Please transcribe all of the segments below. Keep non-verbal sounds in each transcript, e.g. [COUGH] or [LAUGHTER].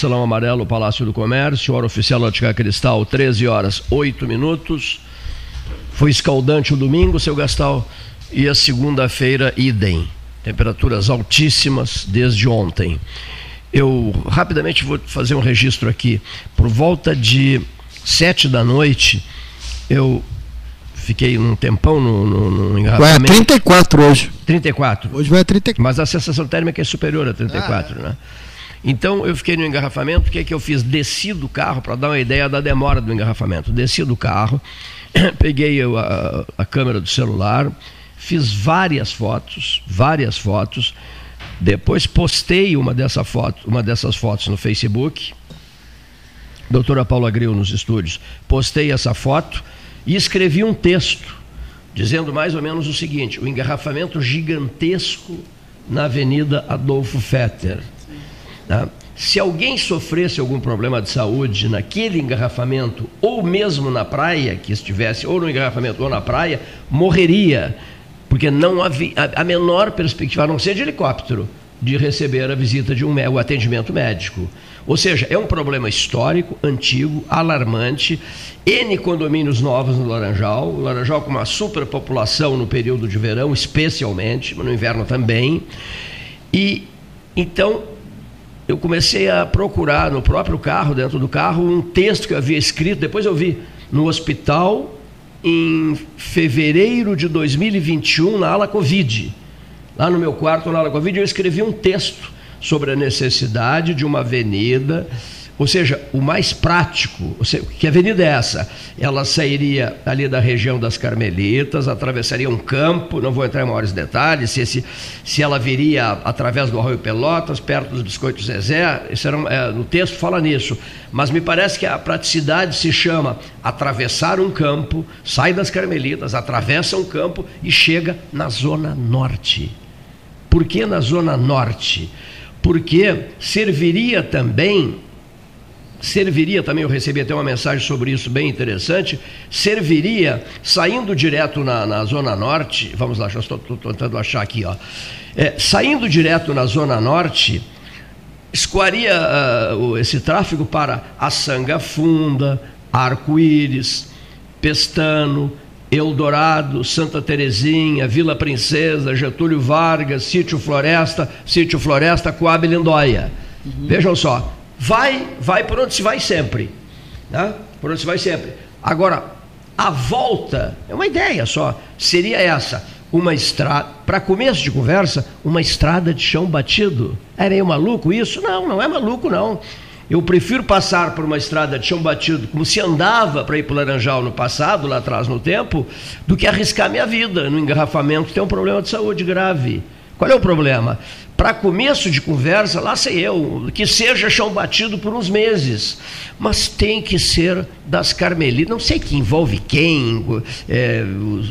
Casa 13, Salão Amarelo, Palácio do Comércio, hora oficial Ótica Cristal, 13 horas 8 minutos. Foi escaldante o domingo, seu Gastal, e a segunda-feira, idem. Temperaturas altíssimas desde ontem. Eu rapidamente vou fazer um registro aqui. Por volta de sete da noite, eu fiquei um tempão no, no, no engarrafamento. Vai a 34 hoje. 34. Hoje vai a 34. Mas a sensação térmica é superior a 34, ah, é. né? Então eu fiquei no engarrafamento, o que é que eu fiz? Desci do carro, para dar uma ideia da demora do engarrafamento. Desci do carro, [CLEARS THROAT] peguei a, a câmera do celular, fiz várias fotos, várias fotos, depois postei uma, dessa foto, uma dessas fotos no Facebook, doutora Paula Gril nos estúdios, postei essa foto e escrevi um texto dizendo mais ou menos o seguinte: o engarrafamento gigantesco na Avenida Adolfo Fetter Tá? Se alguém sofresse algum problema de saúde naquele engarrafamento, ou mesmo na praia, que estivesse, ou no engarrafamento ou na praia, morreria, porque não havia a menor perspectiva, a não ser de helicóptero, de receber a visita de um o atendimento médico. Ou seja, é um problema histórico, antigo, alarmante. N condomínios novos no Laranjal, o Laranjal com uma superpopulação no período de verão, especialmente, mas no inverno também. E então eu comecei a procurar no próprio carro, dentro do carro, um texto que eu havia escrito, depois eu vi no hospital em fevereiro de 2021, na ala Covid. Lá no meu quarto, na ala Covid, eu escrevi um texto sobre a necessidade de uma avenida ou seja, o mais prático, seja, que avenida é essa? Ela sairia ali da região das Carmelitas, atravessaria um campo, não vou entrar em maiores detalhes, se, esse, se ela viria através do Arroio Pelotas, perto dos Biscoitos Zezé, isso era, é, no texto fala nisso, mas me parece que a praticidade se chama atravessar um campo, sai das Carmelitas, atravessa um campo e chega na Zona Norte. Por que na Zona Norte? Porque serviria também serviria também, eu recebi até uma mensagem sobre isso bem interessante, serviria, saindo direto na, na Zona Norte, vamos lá, estou, tentando achar aqui, ó, é, saindo direto na Zona Norte, escoaria uh, esse tráfego para a Sanga Funda, Arco-Íris, Pestano, Eldorado, Santa Terezinha, Vila Princesa, Getúlio Vargas, Sítio Floresta, Sítio Floresta, Coab Lindóia. Uhum. Vejam só, vai, vai por onde se vai sempre. Né? Por onde se vai sempre. Agora, a volta, é uma ideia só, seria essa, uma estrada, para começo de conversa, uma estrada de chão batido. É meio maluco isso? Não, não é maluco não. Eu prefiro passar por uma estrada de chão batido, como se andava para ir para o Laranjal no passado, lá atrás no tempo, do que arriscar minha vida no engarrafamento, tem um problema de saúde grave. Qual é o problema? Para começo de conversa, lá sei eu, que seja chão batido por uns meses, mas tem que ser das Carmelitas. Não sei que envolve quem. É,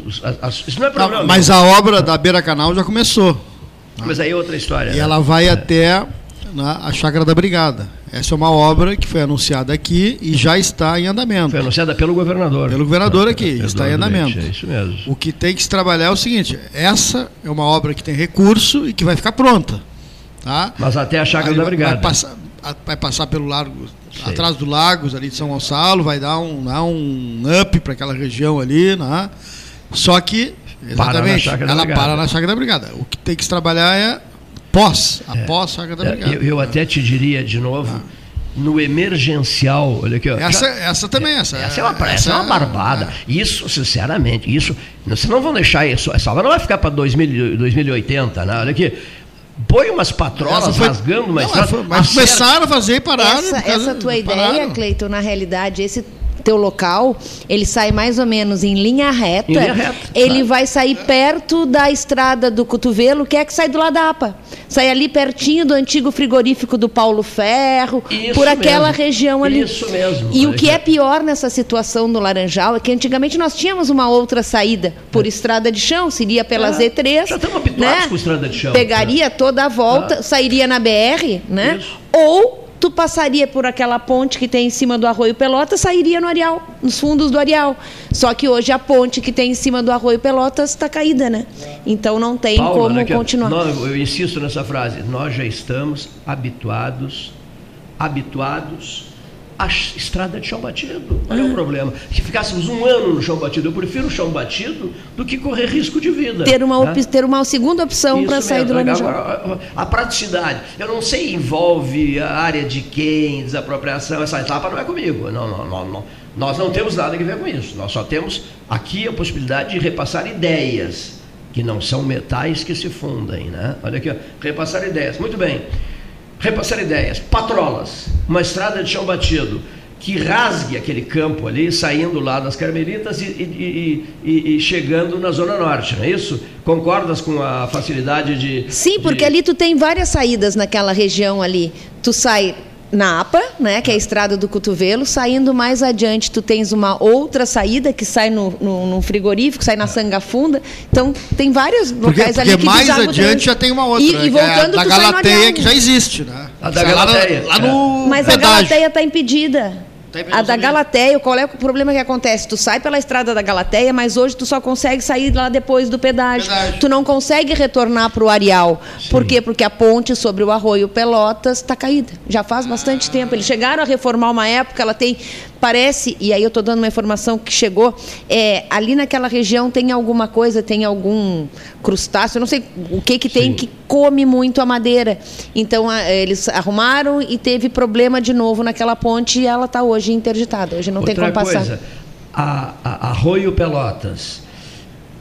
os, as, isso não é problema. Não, mas a obra da Beira Canal já começou. Mas aí é outra história. E né? ela vai é. até na, a Chácara da Brigada. Essa é uma obra que foi anunciada aqui e já está em andamento. Foi anunciada pelo governador. Pelo governador aqui, está em andamento. É isso mesmo. O que tem que se trabalhar é o seguinte: essa é uma obra que tem recurso e que vai ficar pronta. Tá? Mas até a chácara da brigada. Vai passar, vai passar pelo largo, Sei. atrás do Lagos, ali de São Gonçalo, vai dar um, dar um up para aquela região ali, né? Só que, exatamente, para ela para na chácara da brigada. O que tem que se trabalhar é pós, é. após a Chácara da é, Brigada. Eu, eu até te diria de novo. Ah no emergencial, olha aqui. Ó, essa, essa também, essa. Essa é uma, essa, essa é uma barbada. É. Isso, sinceramente, isso. Vocês não vão deixar isso. Essa obra não vai ficar para 2080, né? Olha aqui. Põe umas patrolas foi, rasgando uma estrada. Mas começaram a fazer e pararam. Essa, essa tua ideia, Cleiton, na realidade, esse teu local, ele sai mais ou menos em linha reta. Em linha reta ele vai sair perto da estrada do cotovelo, que é que sai do lado da APA. Sai ali pertinho do antigo frigorífico do Paulo Ferro, Isso por aquela mesmo. região ali. Isso mesmo. E o que é pior nessa situação do Laranjal é que antigamente nós tínhamos uma outra saída por é. estrada de chão, seria pela é. Z3. Já estamos habituados né? com estrada de chão. Pegaria né? toda a volta, ah. sairia na BR, né? Isso. Ou tu passaria por aquela ponte que tem em cima do Arroio Pelotas, sairia no Areal, nos fundos do Areal. Só que hoje a ponte que tem em cima do Arroio Pelotas está caída, né? Então não tem como né, continuar. Nós, eu insisto nessa frase, nós já estamos habituados habituados à estrada de chão batido. Qual é o problema? Se ficássemos um ano no chão batido, eu prefiro o chão batido do que correr risco de vida. Ter uma, né? ter uma segunda opção para sair do Laranjal. A, a, praticidade. Eu não sei, envolve a área de quem, desapropriação, essa etapa não é comigo. Não, não, não, não. Nós não temos nada a ver com isso. Nós só temos aqui a possibilidade de repassar ideias, que não são metais que se fundem. Né? Olha aqui, ó. repassar ideias. Muito bem. Repassar ideias. Patrolas, uma estrada de chão batido que rasgue aquele campo ali, saindo lá das Carmelitas e, e, e, e, chegando na Zona Norte, não é isso? Concordas com a facilidade de. Sim, porque de... ali tu tem várias saídas naquela região ali. Tu sai na APA, né, que é a estrada do cotovelo. Saindo mais adiante, tu tens uma outra saída que sai no, no, no frigorífico, sai na Sanga Funda. Então, tem vários locais porque ali que mais adiante já tem uma outra. E, e voltando, é a da Galateia, que já existe, né? A da Galateia. Lá, lá no Mas pedágio. a Galateia está impedida. A da Galateia, qual é o problema que acontece? Tu sai pela estrada da Galateia, mas hoje tu só consegue sair lá depois do pedágio. pedágio. Tu não consegue retornar para o Areal. Sim. Por quê? Porque a ponte sobre o Arroio Pelotas está caída. Já faz bastante ah. tempo. Eles chegaram a reformar uma época, ela tem parece, e aí eu estou dando uma informação que chegou, é, ali naquela região tem alguma coisa, tem algum crustáceo, não sei o que que tem Sim. que come muito a madeira. Então a, eles arrumaram e teve problema de novo naquela ponte e ela está hoje interditada. Hoje não Outra tem como passar. Coisa, a, a Arroio Pelotas,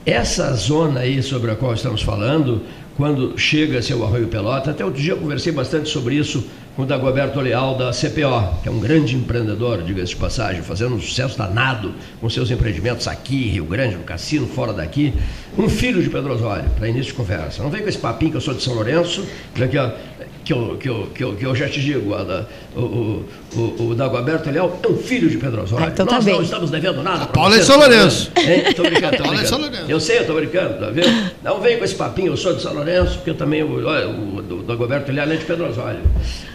essa zona aí sobre a qual estamos falando, quando chega-se ao Arroio Pelota, até outro dia eu conversei bastante sobre isso o Dagoberto Leal da CPO, que é um grande empreendedor, diga-se de passagem, fazendo um sucesso danado com seus empreendimentos aqui, Rio Grande, no cassino, fora daqui. Um filho de Pedro Osório, para início de conversa. Não vem com esse papinho que eu sou de São Lourenço, que, ó, que, eu, que, eu, que, eu, que eu já te digo, o, o, o, o Dagoberto Leal é um filho de Pedro Osório. Ah, então Nós tá não estamos devendo nada. Paulo é de São Lourenço. Estou brincando, tô brincando. Eu sei, eu estou brincando, tá vendo? Não vem com esse papinho, eu sou de São Lourenço, porque eu também, olha, o, o Dagoberto Leal é de Pedro Osório.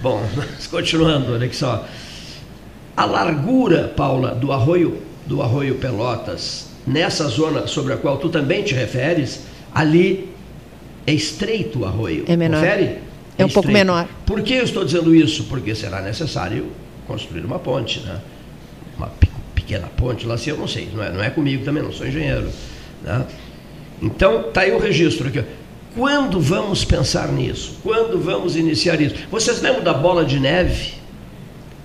Bom, [LAUGHS] continuando, olha aqui só. A largura, Paula, do arroio, do arroio Pelotas, nessa zona sobre a qual tu também te referes, ali é estreito o arroio. É menor. Confere? É, um pouco menor. Por que eu estou dizendo isso? Porque será necessário construir uma ponte, né? Uma pequena ponte lá, se eu não sei, não é, não é comigo também, não sou engenheiro. Né? Então, está aí o registro aqui. Quando vamos pensar nisso? Quando vamos iniciar isso? Vocês lembram da bola de neve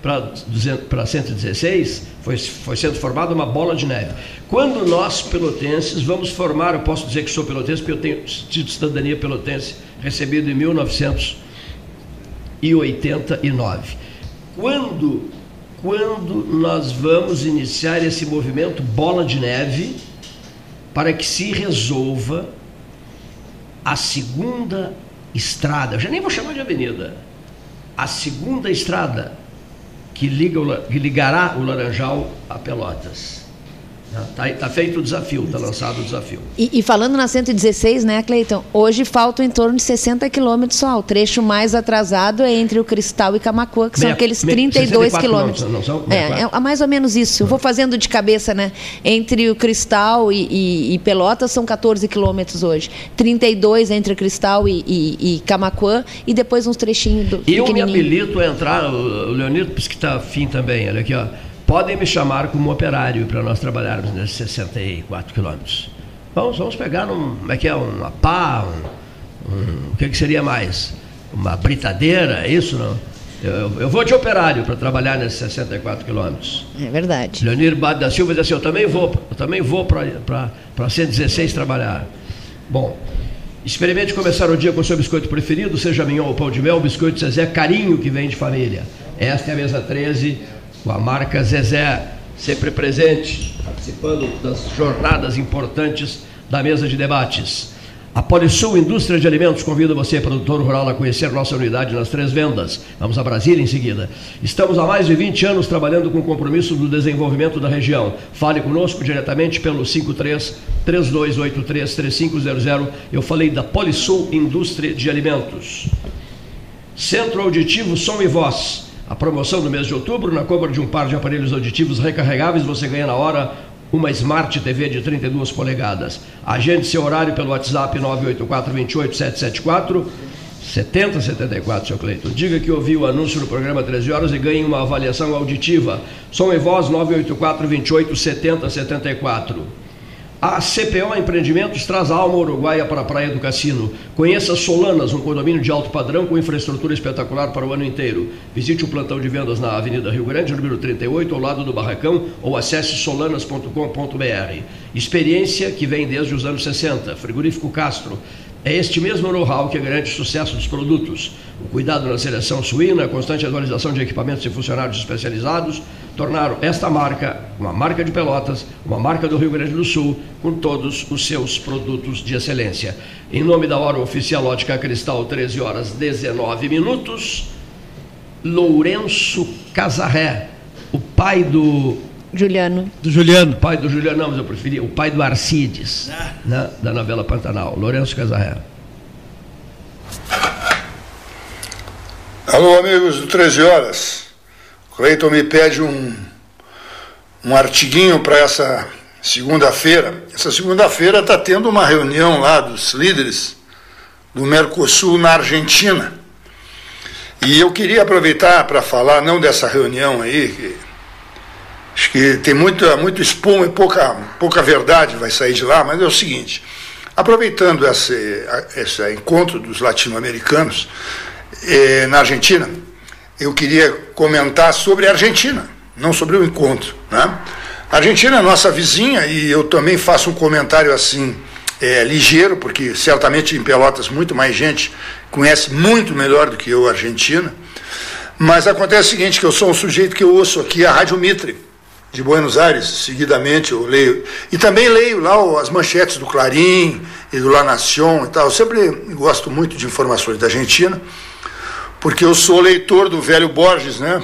para 116? Foi, foi sendo formada uma bola de neve. Quando nós, pelotenses, vamos formar, eu posso dizer que sou pelotense, porque eu tenho título de cidadania pelotense recebido em 1989. Quando, quando nós vamos iniciar esse movimento bola de neve para que se resolva a segunda estrada, eu já nem vou chamar de avenida, a segunda estrada que, liga o, que ligará o Laranjal a Pelotas. Está tá feito o desafio, está lançado o desafio. E, e, falando na 116, né, Cleiton? Hoje faltam em torno de 60 quilômetros só. O trecho mais atrasado é entre o Cristal e Camacuã, que são aqueles 32 quilômetros. Não, são? É, é, é, mais ou menos isso. Eu vou fazendo de cabeça, né? Entre o Cristal e, e, e Pelotas são 14 quilômetros hoje. 32 entre o Cristal e, e, e Camacuã e depois uns trechinhos do Eu me habilito a entrar, o Leonito, que está afim também, olha aqui, ó podem me chamar como operário para nós trabalharmos nesses 64 quilômetros. Vamos, vamos pegar um, como é que é, uma pá, um, um, o que, que seria mais? Uma britadeira, é isso não? Eu, eu, vou de operário para trabalhar nesses 64 quilômetros. É verdade. Leonir Bade da Silva diz assim, eu também vou, eu também vou para 116 trabalhar. Bom, experimente começar o dia com o seu biscoito preferido, seja mignon ou pão de mel, biscoito Zezé, carinho que vem de família. Esta é a mesa 13 com a marca Zezé, sempre presente, participando das jornadas importantes da mesa de debates. A Polisul Indústria de Alimentos convida você, produtor rural, a conhecer nossa unidade nas três vendas. Vamos a Brasília em seguida. Estamos há mais de 20 anos trabalhando com o compromisso do desenvolvimento da região. Fale conosco diretamente pelo 53 3283 3500. Eu falei da Polisul Indústria de Alimentos. Centro Auditivo Som e Voz a promoção do mês de outubro, na compra de um par de aparelhos auditivos recarregáveis, você ganha na hora uma Smart TV de 32 polegadas. Agende seu horário pelo WhatsApp 984 28 774 7074, seu Cleiton. Diga que ouviu o anúncio no programa 13 horas e ganhe uma avaliação auditiva. Som e voz 984 28 70 74. A CPO Empreendimentos traz a alma uruguaia para a Praia do Cassino. Conheça Solanas, um condomínio de alto padrão com infraestrutura espetacular para o ano inteiro. Visite o plantão de vendas na Avenida Rio Grande, número 38, ao lado do Barracão, ou acesse solanas.com.br. Experiência que vem desde os anos 60. Frigorífico Castro é este mesmo know-how que garante o sucesso dos produtos. O cuidado na seleção suína, a constante atualização de equipamentos e funcionários especializados tornaram esta marca uma marca de Pelotas, uma marca do Rio Grande do Sul, com todos os seus produtos de excelência. Em nome da hora oficial Ótica Cristal, 13 horas 19 minutos, Lourenço Casarré, o pai do Juliano. Do Juliano. Pai do Juliano, não, mas eu preferi o pai do Arcides, ah. né, da novela Pantanal, Lourenço Casarré. Alô, amigos do 13 Horas. Cleiton me pede um, um artiguinho para essa segunda-feira. Essa segunda-feira está tendo uma reunião lá dos líderes do Mercosul na Argentina. E eu queria aproveitar para falar, não dessa reunião aí, que Acho que tem muita, muito espuma e pouca, pouca verdade vai sair de lá, mas é o seguinte: aproveitando esse, esse encontro dos latino-americanos eh, na Argentina, eu queria comentar sobre a Argentina, não sobre o encontro. Né? A Argentina é nossa vizinha e eu também faço um comentário assim. É, ligeiro, porque certamente em Pelotas muito mais gente conhece muito melhor do que eu a Argentina. Mas acontece o seguinte, que eu sou um sujeito que eu ouço aqui a Rádio Mitre, de Buenos Aires, seguidamente eu leio. E também leio lá as manchetes do Clarim e do La Nación e tal. Eu sempre gosto muito de informações da Argentina, porque eu sou leitor do velho Borges, né?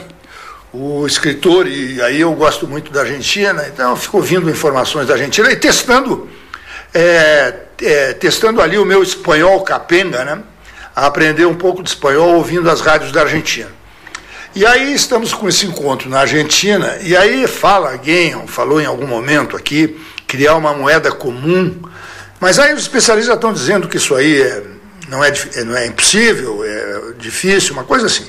O escritor, e aí eu gosto muito da Argentina, então eu fico ouvindo informações da Argentina e testando, é, é, testando ali o meu espanhol capenga, né? A aprender um pouco de espanhol ouvindo as rádios da Argentina. E aí estamos com esse encontro na Argentina, e aí fala alguém, falou em algum momento aqui, criar uma moeda comum, mas aí os especialistas estão dizendo que isso aí é, não, é, não é impossível, é difícil, uma coisa assim.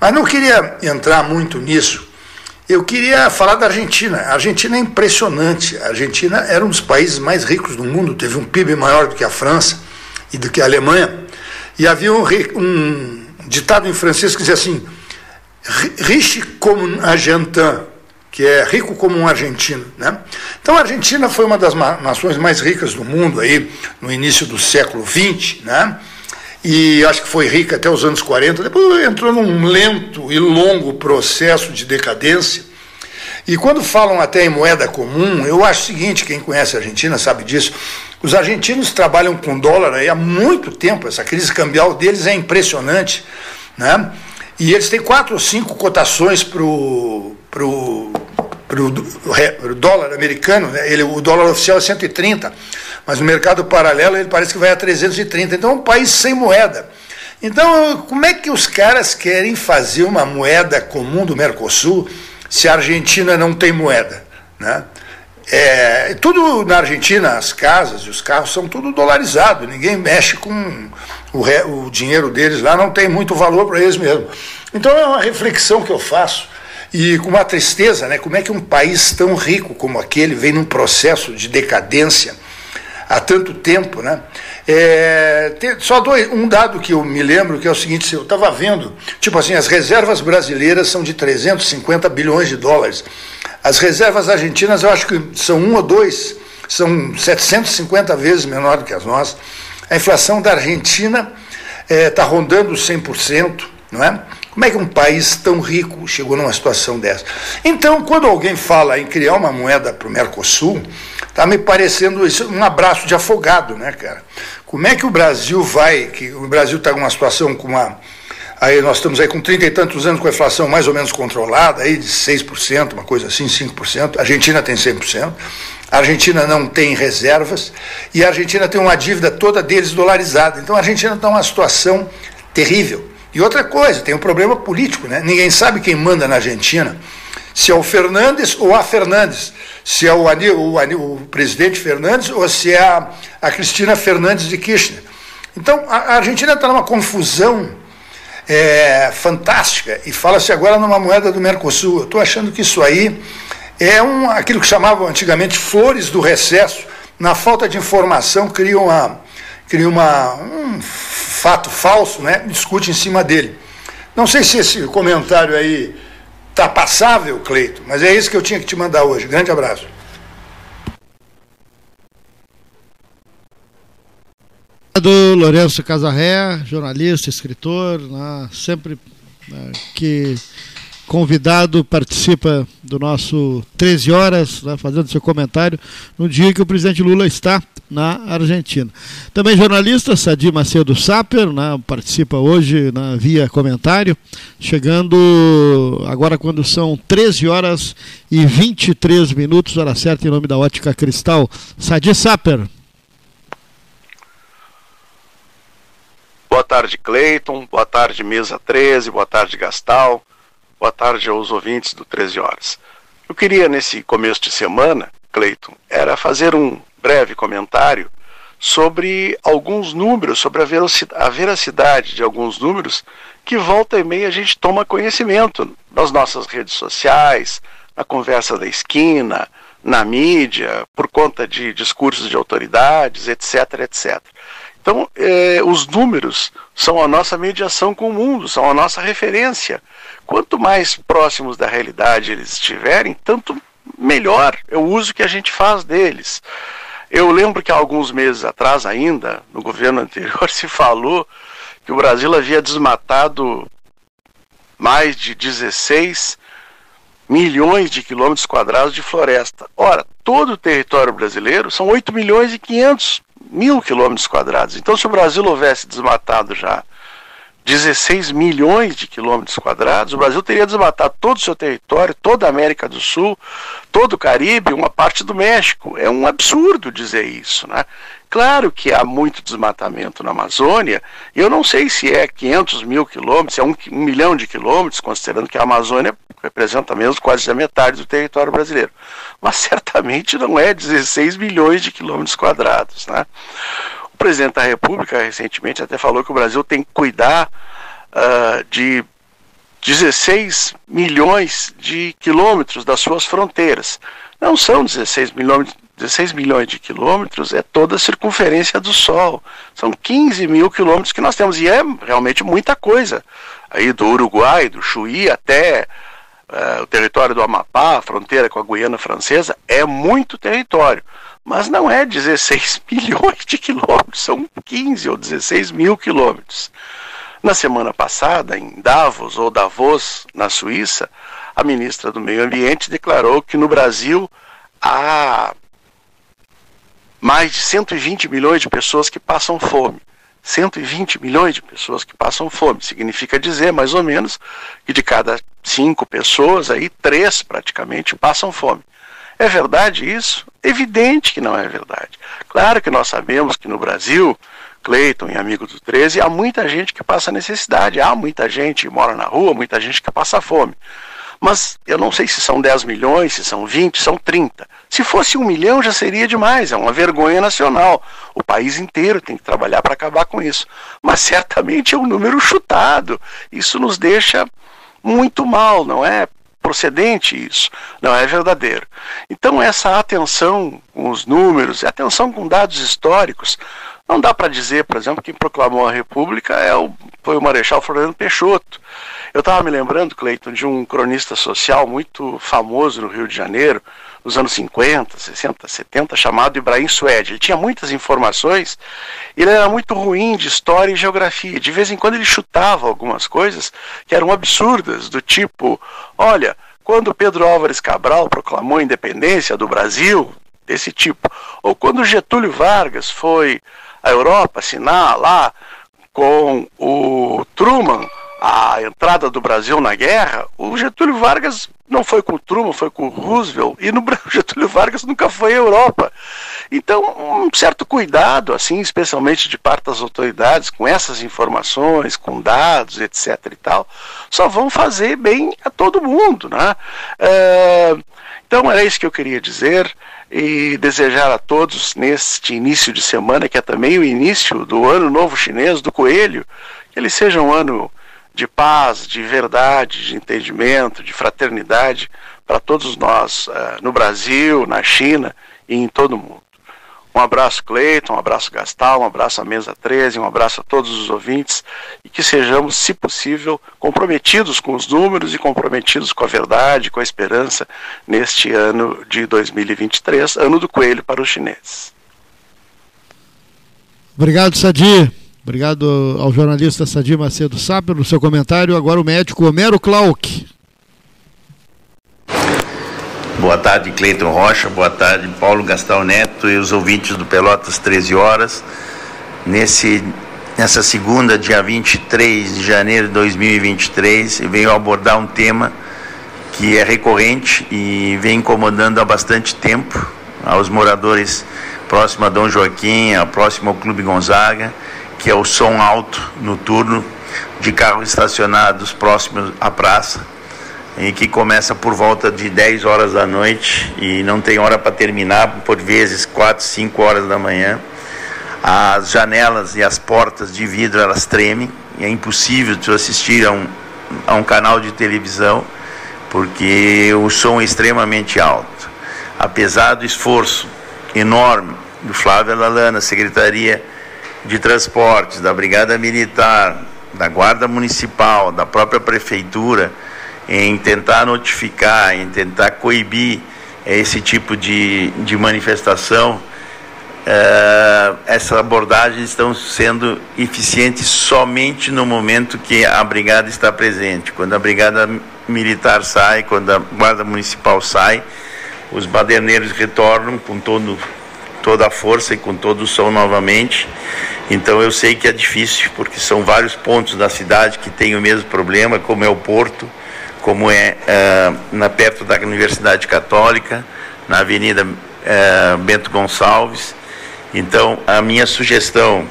Mas não queria entrar muito nisso. Eu queria falar da Argentina. A Argentina é impressionante. A Argentina era um dos países mais ricos do mundo, teve um PIB maior do que a França e do que a Alemanha. E havia um, um ditado em francês que dizia assim: riche como um argentin, que é rico como um argentino. Né? Então a Argentina foi uma das nações mais ricas do mundo aí no início do século XX, né? E acho que foi rica até os anos 40, depois entrou num lento e longo processo de decadência. E quando falam até em moeda comum, eu acho o seguinte, quem conhece a Argentina sabe disso, os argentinos trabalham com dólar há muito tempo, essa crise cambial deles é impressionante, né? E eles têm quatro ou cinco cotações para o pro, pro, pro dólar americano, né? ele, o dólar oficial é 130, mas no mercado paralelo ele parece que vai a 330. Então é um país sem moeda. Então, como é que os caras querem fazer uma moeda comum do Mercosul se a Argentina não tem moeda? Né? É, tudo na Argentina, as casas e os carros são tudo dolarizados, ninguém mexe com o, re, o dinheiro deles lá, não tem muito valor para eles mesmo. Então é uma reflexão que eu faço, e com uma tristeza, né, como é que um país tão rico como aquele vem num processo de decadência há tanto tempo. Né? É, tem, só dois, um dado que eu me lembro, que é o seguinte, eu estava vendo, tipo assim, as reservas brasileiras são de 350 bilhões de dólares. As reservas argentinas, eu acho que são um ou dois, são 750 vezes menor do que as nossas. A inflação da Argentina está é, tá rondando 100%, não é? Como é que um país tão rico chegou numa situação dessa? Então, quando alguém fala em criar uma moeda para o Mercosul, está me parecendo isso, um abraço de afogado, né, cara? Como é que o Brasil vai, que o Brasil está numa situação com uma Aí nós estamos aí com 30 e tantos anos com a inflação mais ou menos controlada, aí de 6%, uma coisa assim, 5%. A Argentina tem 100%. A Argentina não tem reservas e a Argentina tem uma dívida toda deles dolarizada. Então a Argentina está numa situação terrível. E outra coisa, tem um problema político, né? Ninguém sabe quem manda na Argentina. Se é o Fernandes ou a Fernandes. Se é o, o, o presidente Fernandes ou se é a, a Cristina Fernandes de Kirchner. Então, a Argentina está numa confusão é, fantástica e fala-se agora numa moeda do Mercosul. Eu estou achando que isso aí é um, aquilo que chamavam antigamente flores do recesso. Na falta de informação, cria, uma, cria uma, um fato falso, né? discute em cima dele. Não sei se esse comentário aí está passável, Cleito, mas é isso que eu tinha que te mandar hoje. Grande abraço. Do Lourenço Casarré, jornalista, escritor, né, sempre né, que convidado participa do nosso 13 horas, né, fazendo seu comentário no dia que o presidente Lula está na Argentina. Também jornalista Sadi Macedo Saper, né, participa hoje né, via comentário, chegando agora quando são 13 horas e 23 minutos, hora certa em nome da Ótica Cristal. Sadi Saper. Boa tarde, Cleiton. Boa tarde, mesa 13. Boa tarde, Gastal. Boa tarde aos ouvintes do 13 Horas. Eu queria, nesse começo de semana, Cleiton, era fazer um breve comentário sobre alguns números, sobre a veracidade de alguns números que volta e meia a gente toma conhecimento nas nossas redes sociais, na conversa da esquina, na mídia, por conta de discursos de autoridades, etc, etc. Então, eh, os números são a nossa mediação com o mundo, são a nossa referência. Quanto mais próximos da realidade eles estiverem, tanto melhor é o uso que a gente faz deles. Eu lembro que há alguns meses atrás, ainda, no governo [LAUGHS] anterior, se falou que o Brasil havia desmatado mais de 16 milhões de quilômetros quadrados de floresta. Ora, todo o território brasileiro são 8 milhões e 500 mil quilômetros quadrados. Então, se o Brasil houvesse desmatado já 16 milhões de quilômetros quadrados, o Brasil teria desmatado todo o seu território, toda a América do Sul, todo o Caribe, uma parte do México. É um absurdo dizer isso, né? Claro que há muito desmatamento na Amazônia, eu não sei se é 500 mil quilômetros, se é um, um milhão de quilômetros, considerando que a Amazônia representa menos quase a metade do território brasileiro. Mas [LAUGHS] certamente não é 16 milhões de quilômetros quadrados. Né? O presidente da República recentemente até falou que o Brasil tem que cuidar uh, de 16 milhões de quilômetros das suas fronteiras. Não são 16 milhões 16 milhões de quilômetros é toda a circunferência do Sol. São 15 mil quilômetros que nós temos. E é realmente muita coisa. Aí do Uruguai, do Chuí até uh, o território do Amapá, a fronteira com a Guiana Francesa, é muito território. Mas não é 16 [LAUGHS] milhões de quilômetros, são 15 ou 16 mil quilômetros. Na semana passada, em Davos ou Davos, na Suíça, a ministra do Meio Ambiente declarou que no Brasil há mais de 120 milhões de pessoas que passam fome. 120 milhões de pessoas que passam fome. Significa dizer, mais ou menos, que de cada cinco pessoas, aí três praticamente passam fome. É verdade isso? Evidente que não é verdade. Claro que nós sabemos que no Brasil, Cleiton e amigo do 13, há muita gente que passa necessidade, há muita gente que mora na rua, muita gente que passa fome. Mas eu não sei se são 10 milhões, se são 20, são 30. Se fosse um milhão já seria demais, é uma vergonha nacional. O país inteiro tem que trabalhar para acabar com isso. Mas certamente é um número chutado. Isso nos deixa muito mal, não é procedente isso, não é verdadeiro. Então essa atenção com os números, atenção com dados históricos, não dá para dizer, por exemplo, que quem proclamou a República é o, foi o Marechal Floriano Peixoto. Eu estava me lembrando, Cleiton, de um cronista social muito famoso no Rio de Janeiro, nos anos 50, 60, 70, chamado Ibrahim Suede. Ele tinha muitas informações, ele era muito ruim de história e geografia. De vez em quando ele chutava algumas coisas que eram absurdas, do tipo, olha, quando Pedro Álvares Cabral proclamou a independência do Brasil, desse tipo, ou quando Getúlio Vargas foi a Europa assinar lá com o Truman a entrada do Brasil na guerra, o Getúlio Vargas não foi com o Truman, foi com o Roosevelt, e no [LAUGHS] Getúlio Vargas nunca foi à Europa. Então, um certo cuidado, assim, especialmente de parte das autoridades, com essas informações, com dados, etc. e tal, só vão fazer bem a todo mundo, né? É, então, era isso que eu queria dizer. e desejar a todos neste início de semana, que é também o início do ano novo chinês do coelho, que ele seja um ano de paz, de verdade, de entendimento, de fraternidade para todos nós uh, no Brasil, na China e em todo o mundo. Um abraço, Cleiton, um abraço, Gastal, um abraço à Mesa 13, um abraço a todos os ouvintes e que sejamos, se possível, comprometidos com os números e comprometidos com a verdade, com a esperança neste ano de 2023, ano do coelho para os chineses. Obrigado, Sadi. Obrigado ao jornalista Sadi Macedo Sá pelo seu comentário. Agora o médico Homero Clauck. Boa tarde, Cleiton Rocha. Boa tarde, Paulo Gastal Neto e os ouvintes do Pelotas 13 horas. Nesse, nessa segunda, dia 23 de janeiro de 2023, eu venho abordar um tema que é recorrente e vem incomodando há bastante tempo aos moradores próximo a Dom Joaquim, próximo ao Clube Gonzaga, que é o som alto noturno de carros estacionados próximos à praça em que começa por volta de 10 horas da noite e não tem hora para terminar, por vezes 4, 5 horas da manhã. As janelas e as portas de vidro elas tremem, e é impossível tu assistir a um, a um canal de televisão porque o som é extremamente alto. Apesar do esforço enorme do Flávio Lalana, Secretaria de Transportes, da Brigada Militar, da Guarda Municipal, da própria Prefeitura, em tentar notificar, em tentar coibir esse tipo de, de manifestação, uh, essas abordagens estão sendo eficientes somente no momento que a brigada está presente. Quando a brigada militar sai, quando a guarda municipal sai, os baderneiros retornam com todo, toda a força e com todo o som novamente. Então eu sei que é difícil, porque são vários pontos da cidade que têm o mesmo problema, como é o Porto, como é uh, na, perto da Universidade Católica, na Avenida uh, Bento Gonçalves. Então, a minha sugestão,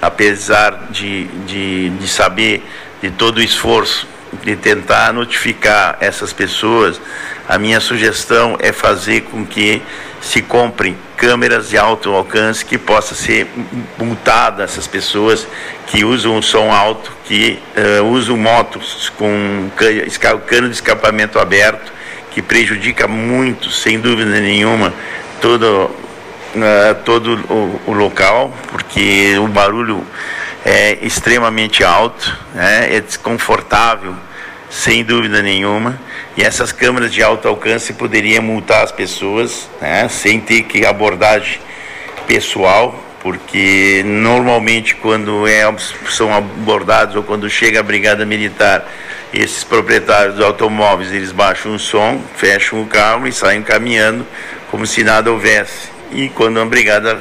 apesar de, de, de saber de todo o esforço de tentar notificar essas pessoas, a minha sugestão é fazer com que se comprem câmeras de alto alcance que possa ser multada essas pessoas que usam som alto, que uh, usam motos com cano de escapamento aberto, que prejudica muito, sem dúvida nenhuma, todo, uh, todo o, o, local, porque o barulho é extremamente alto, né, é desconfortável, sem dúvida nenhuma. E essas câmeras de alto alcance poderiam multar as pessoas, né, sem ter que abordagem pessoal, porque normalmente quando é, são abordados ou quando chega a brigada militar, esses proprietários dos automóveis eles baixam o som, fecham o carro e saem caminhando como se nada houvesse. E quando a brigada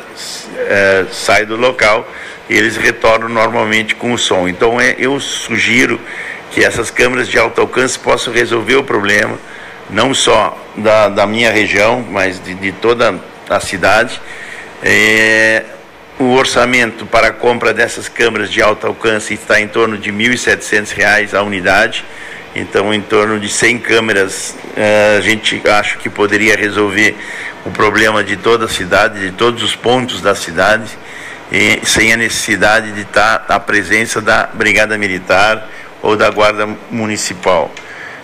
é, sai do local, eles retornam normalmente com o som. Então é, eu sugiro que essas câmeras de alto alcance possam resolver o problema, não só da, da minha região, mas de, de toda a cidade. É, o orçamento para a compra dessas câmeras de alto alcance está em torno de R$ 1.700 a unidade. Então, em torno de 100 câmeras, é, a gente acha que poderia resolver o problema de toda a cidade, de todos os pontos da cidade, sem a necessidade de estar a presença da Brigada Militar, ou da Guarda Municipal.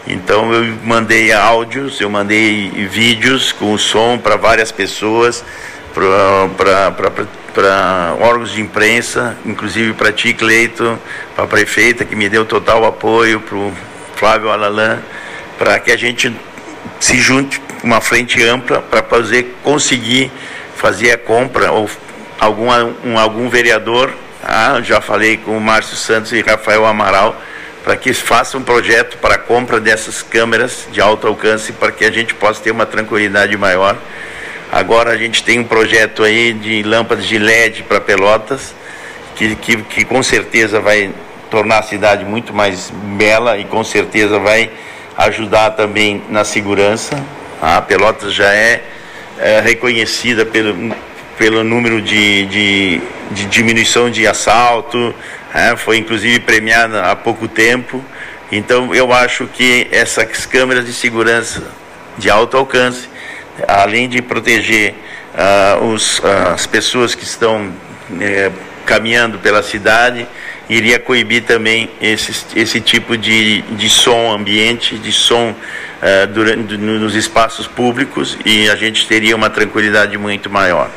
Então eu mandei áudios, eu mandei vídeos com som para várias pessoas, para órgãos de imprensa, inclusive para ti, Cleito, para a prefeita, que me deu total apoio, para o Flávio Alalan, para que a gente se junte uma frente ampla para fazer conseguir fazer a compra ou algum, um, algum vereador, ah, já falei com o Márcio Santos e Rafael Amaral, para que faça um projeto para a compra dessas câmeras de alto alcance para que a gente possa ter uma tranquilidade maior. Agora a gente tem um projeto aí de lâmpadas de LED para Pelotas, que, que, que com certeza vai tornar a cidade muito mais bela e com certeza vai ajudar também na segurança. A Pelotas já é, é reconhecida pelo, pelo número de, de, de diminuição de assalto, é, foi inclusive premiada há pouco tempo. Então eu acho que essas câmeras de segurança de alto alcance além de proteger uh, os, uh, as pessoas que estão uh, caminhando pela cidade, iria coibir também esse, esse tipo de, de som ambiente, de som uh, durante, nos espaços públicos e a gente teria uma tranquilidade muito maior.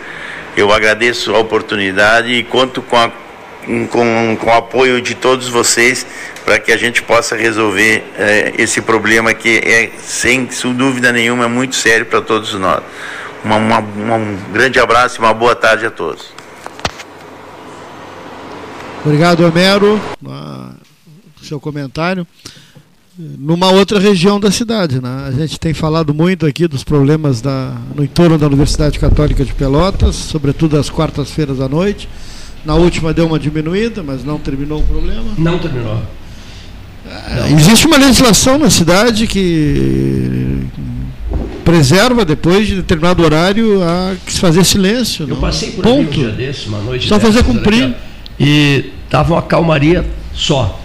Eu agradeço a oportunidade e conto com, a, com, com o apoio de todos vocês para que a gente possa resolver uh, esse problema que é, sem, sem dúvida nenhuma, muito sério para todos nós. Uma, uma, um grande abraço e uma boa tarde a todos. Obrigado, Homero, no seu comentário. Numa outra região da cidade, né? A gente tem falado muito aqui dos problemas da, no entorno da Universidade Católica de Pelotas, sobretudo às quartas-feiras à noite. Na última deu uma diminuída, mas não terminou o problema. Não terminou. É, existe uma legislação na cidade que preserva depois de determinado horário a se fazer silêncio. Eu não? passei por Ponto. um dia desse, uma noite. Só fazer cumprir. E estava uma calmaria só,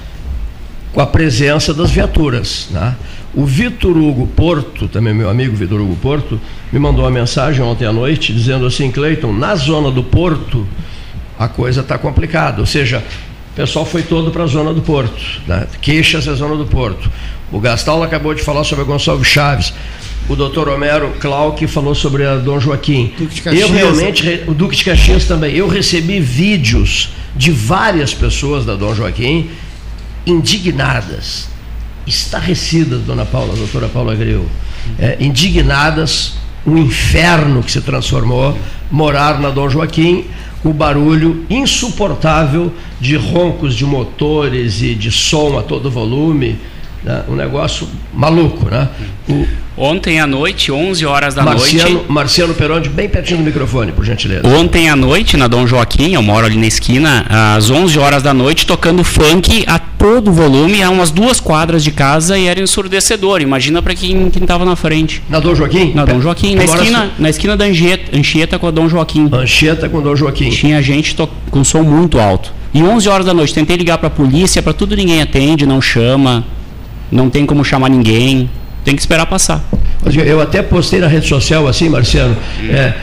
com a presença das viaturas. Né? O Vitor Hugo Porto, também meu amigo Vitor Hugo Porto, me mandou uma mensagem ontem à noite dizendo assim, Cleiton, na zona do Porto a coisa está complicada, ou seja, o pessoal foi todo para a zona do Porto, né? queixas da zona do Porto. O Gastal acabou de falar sobre a Gonçalves Chaves o doutor Homero Clark falou sobre a Dom Joaquim. Eu realmente, o Duque de Caxias também, eu recebi vídeos de várias pessoas da Dom Joaquim indignadas, estarrecidas, dona Paula, doutora Paula Gril, é, indignadas, um inferno que se transformou, morar na Dom Joaquim, o barulho insuportável de roncos de motores e de som a todo volume, né? um negócio maluco, né? O, Ontem à noite, 11 horas da Marciano, noite. Marciano Peronde, bem pertinho do microfone, por gentileza. Ontem à noite, na Dom Joaquim, eu moro ali na esquina, às 11 horas da noite, tocando funk a todo volume, a umas duas quadras de casa e era ensurdecedor. Imagina para quem estava na frente. Na Dom Joaquim? Na Dom Joaquim, na esquina, na esquina da Anchieta, Anchieta com a Dom Joaquim. Anchieta com Dom Joaquim. Tinha gente com som muito alto. E 11 horas da noite, tentei ligar para a polícia, para tudo ninguém atende, não chama, não tem como chamar ninguém tem que esperar passar. Eu até postei na rede social assim, Marciano, é,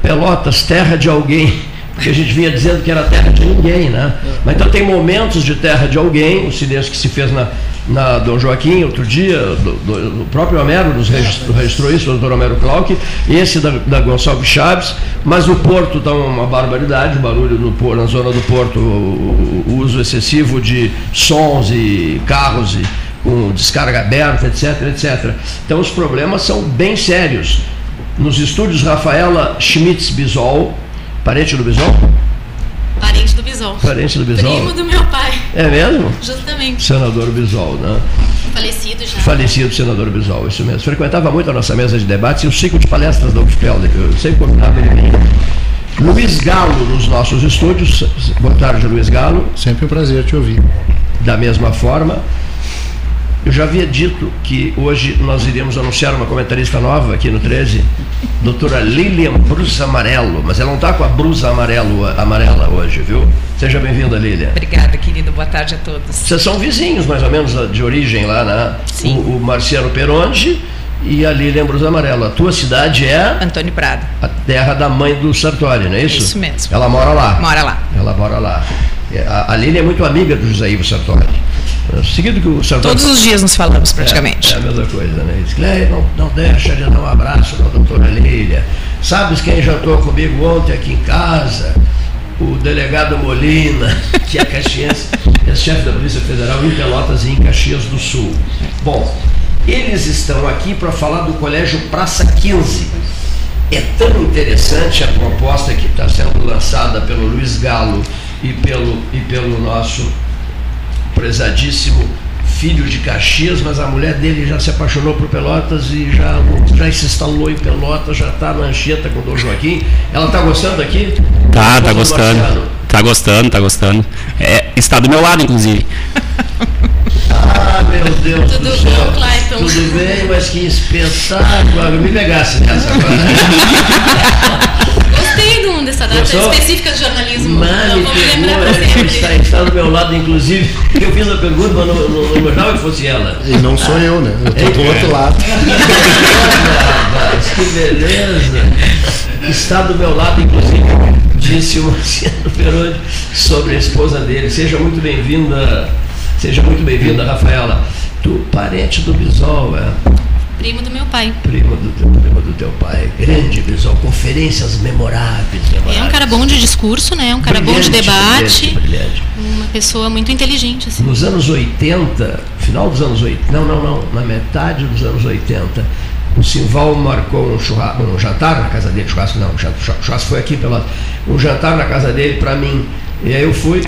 Pelotas, terra de alguém, porque a gente vinha dizendo que era terra de ninguém, né? Mas então tem momentos de terra de alguém, o silêncio que se fez na, na Dom Joaquim outro dia, do, do, do próprio Homero nos registrou, registrou isso, o doutor Homero Clark, esse da, da Gonçalves Chaves, mas o Porto está uma barbaridade, o barulho no, na zona do Porto, o, o uso excessivo de sons e carros e com descarga aberta, etc, etc. Então os problemas são bem sérios. Nos estúdios Rafaela Schmitz Bisol, parente do Bisol? Parente do Bisol. Parente do Bisol. Primo do meu pai. É mesmo? Justamente. Senador Bisol, né? Falecido já. Falecido senador Bisol, isso mesmo. Frequentava muito a nossa mesa de debates e o ciclo de palestras da UFPEL. Eu sempre convidava ele vir. Luiz Galo nos nossos estúdios. Boa tarde, Luiz Galo. Sempre um prazer te ouvir. Da mesma forma. Eu já havia dito que hoje nós iríamos anunciar uma comentarista nova aqui no 13, doutora Lilian Brusa Amarelo, mas ela não está com a brusa amarelo, amarela hoje, viu? Seja bem-vinda, Lilian. Obrigada, querido. Boa tarde a todos. Vocês são vizinhos, mais ou menos, de origem lá, né? Sim. O, o Marciano Peronde e a Lilian Brusa Amarelo. A tua cidade é? Antônio Prado. A terra da mãe do Sartori, não é isso? Isso mesmo. Ela mora lá? Mora lá. Ela mora lá. A, a Lilian é muito amiga do José Ivo Sartori. Seguido que o Sartori... Todos os dias nos falamos praticamente. É, é a mesma coisa, né? Diz, não, não deixa de dar um abraço para a doutora Lília. Sabes quem jantou comigo ontem aqui em casa? O delegado Molina, [LAUGHS] que é caxiense, é chefe da Polícia Federal em Pelotas e em Caxias do Sul. Bom, eles estão aqui para falar do Colégio Praça 15. É tão interessante a proposta que está sendo lançada pelo Luiz Galo e pelo, e pelo nosso prezadíssimo filho de Caxias, mas a mulher dele já se apaixonou por Pelotas e já, já se instalou em Pelotas, já está na Anchieta com o Dom Joaquim. Ela está gostando aqui? Tá, tá gostando. Tá gostando, tá gostando. É, está do meu lado, inclusive. [LAUGHS] Ah, meu Deus Tudo do céu. bom, Clayton? Tudo bem, mas que espetáculo. Me pegasse nessa agora. [LAUGHS] Gostei do, dessa data específica de jornalismo. Mas me pegou, está, está do meu lado, inclusive. Eu fiz a pergunta, mas não, não, imaginava que fosse ela. E não sou eu, né? Eu estou do outro lado. [LAUGHS] que beleza. Está do meu lado, inclusive, disse o Marciano Peroni sobre a esposa dele. Seja muito bem-vinda, seja muito bem-vinda, Rafaela. Tu, parente do Bisol, é? Primo do meu pai. Primo do teu, primo do teu pai. Grande Bisol, conferências memoráveis, memoráveis. É um cara bom de discurso, né? Um cara brilhante, bom de debate. Brilhante, brilhante. Uma pessoa muito inteligente. Assim. Nos anos 80, final dos anos 80, não, não, não, na metade dos anos 80, o Simval marcou um, churrasco, um jantar na casa dele, churrasco não, churrasco foi aqui pela. Um jantar na casa dele para mim. E aí eu fui,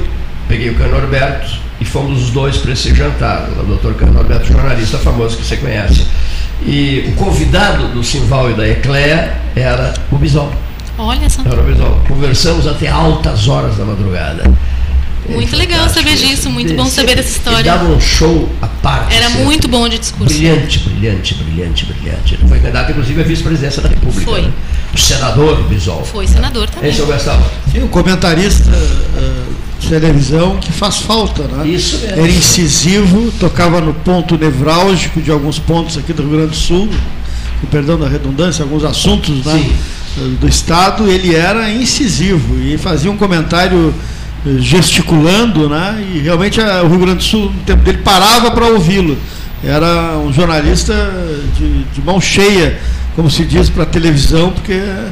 peguei o Cano Norberto e fomos os dois para esse jantar. O doutor Cano Norberto, jornalista famoso que você conhece. E o convidado do Simval e da Ecléa era o Bisol. Olha só. Era o Bisol. Conversamos até altas horas da madrugada. Muito legal saber disso, muito bom saber dessa história. Ele dava um show à parte. Era sempre. muito bom de discurso. Brilhante, brilhante, brilhante, brilhante. Ele foi candidato, inclusive, à vice-presidência da República. Foi. Né? O senador Bisol. Foi senador também. Esse é. Sim, o comentarista uh, de televisão que faz falta, né? Isso mesmo. Era incisivo, tocava no ponto nevrálgico de alguns pontos aqui do Rio Grande do Sul, com perdão da redundância, alguns assuntos né, do Estado, ele era incisivo e fazia um comentário gesticulando, né? E realmente a, o Rio Grande do Sul, no tempo dele, parava para ouvi-lo. Era um jornalista de, de, mão cheia, como se diz, para a televisão, porque eh,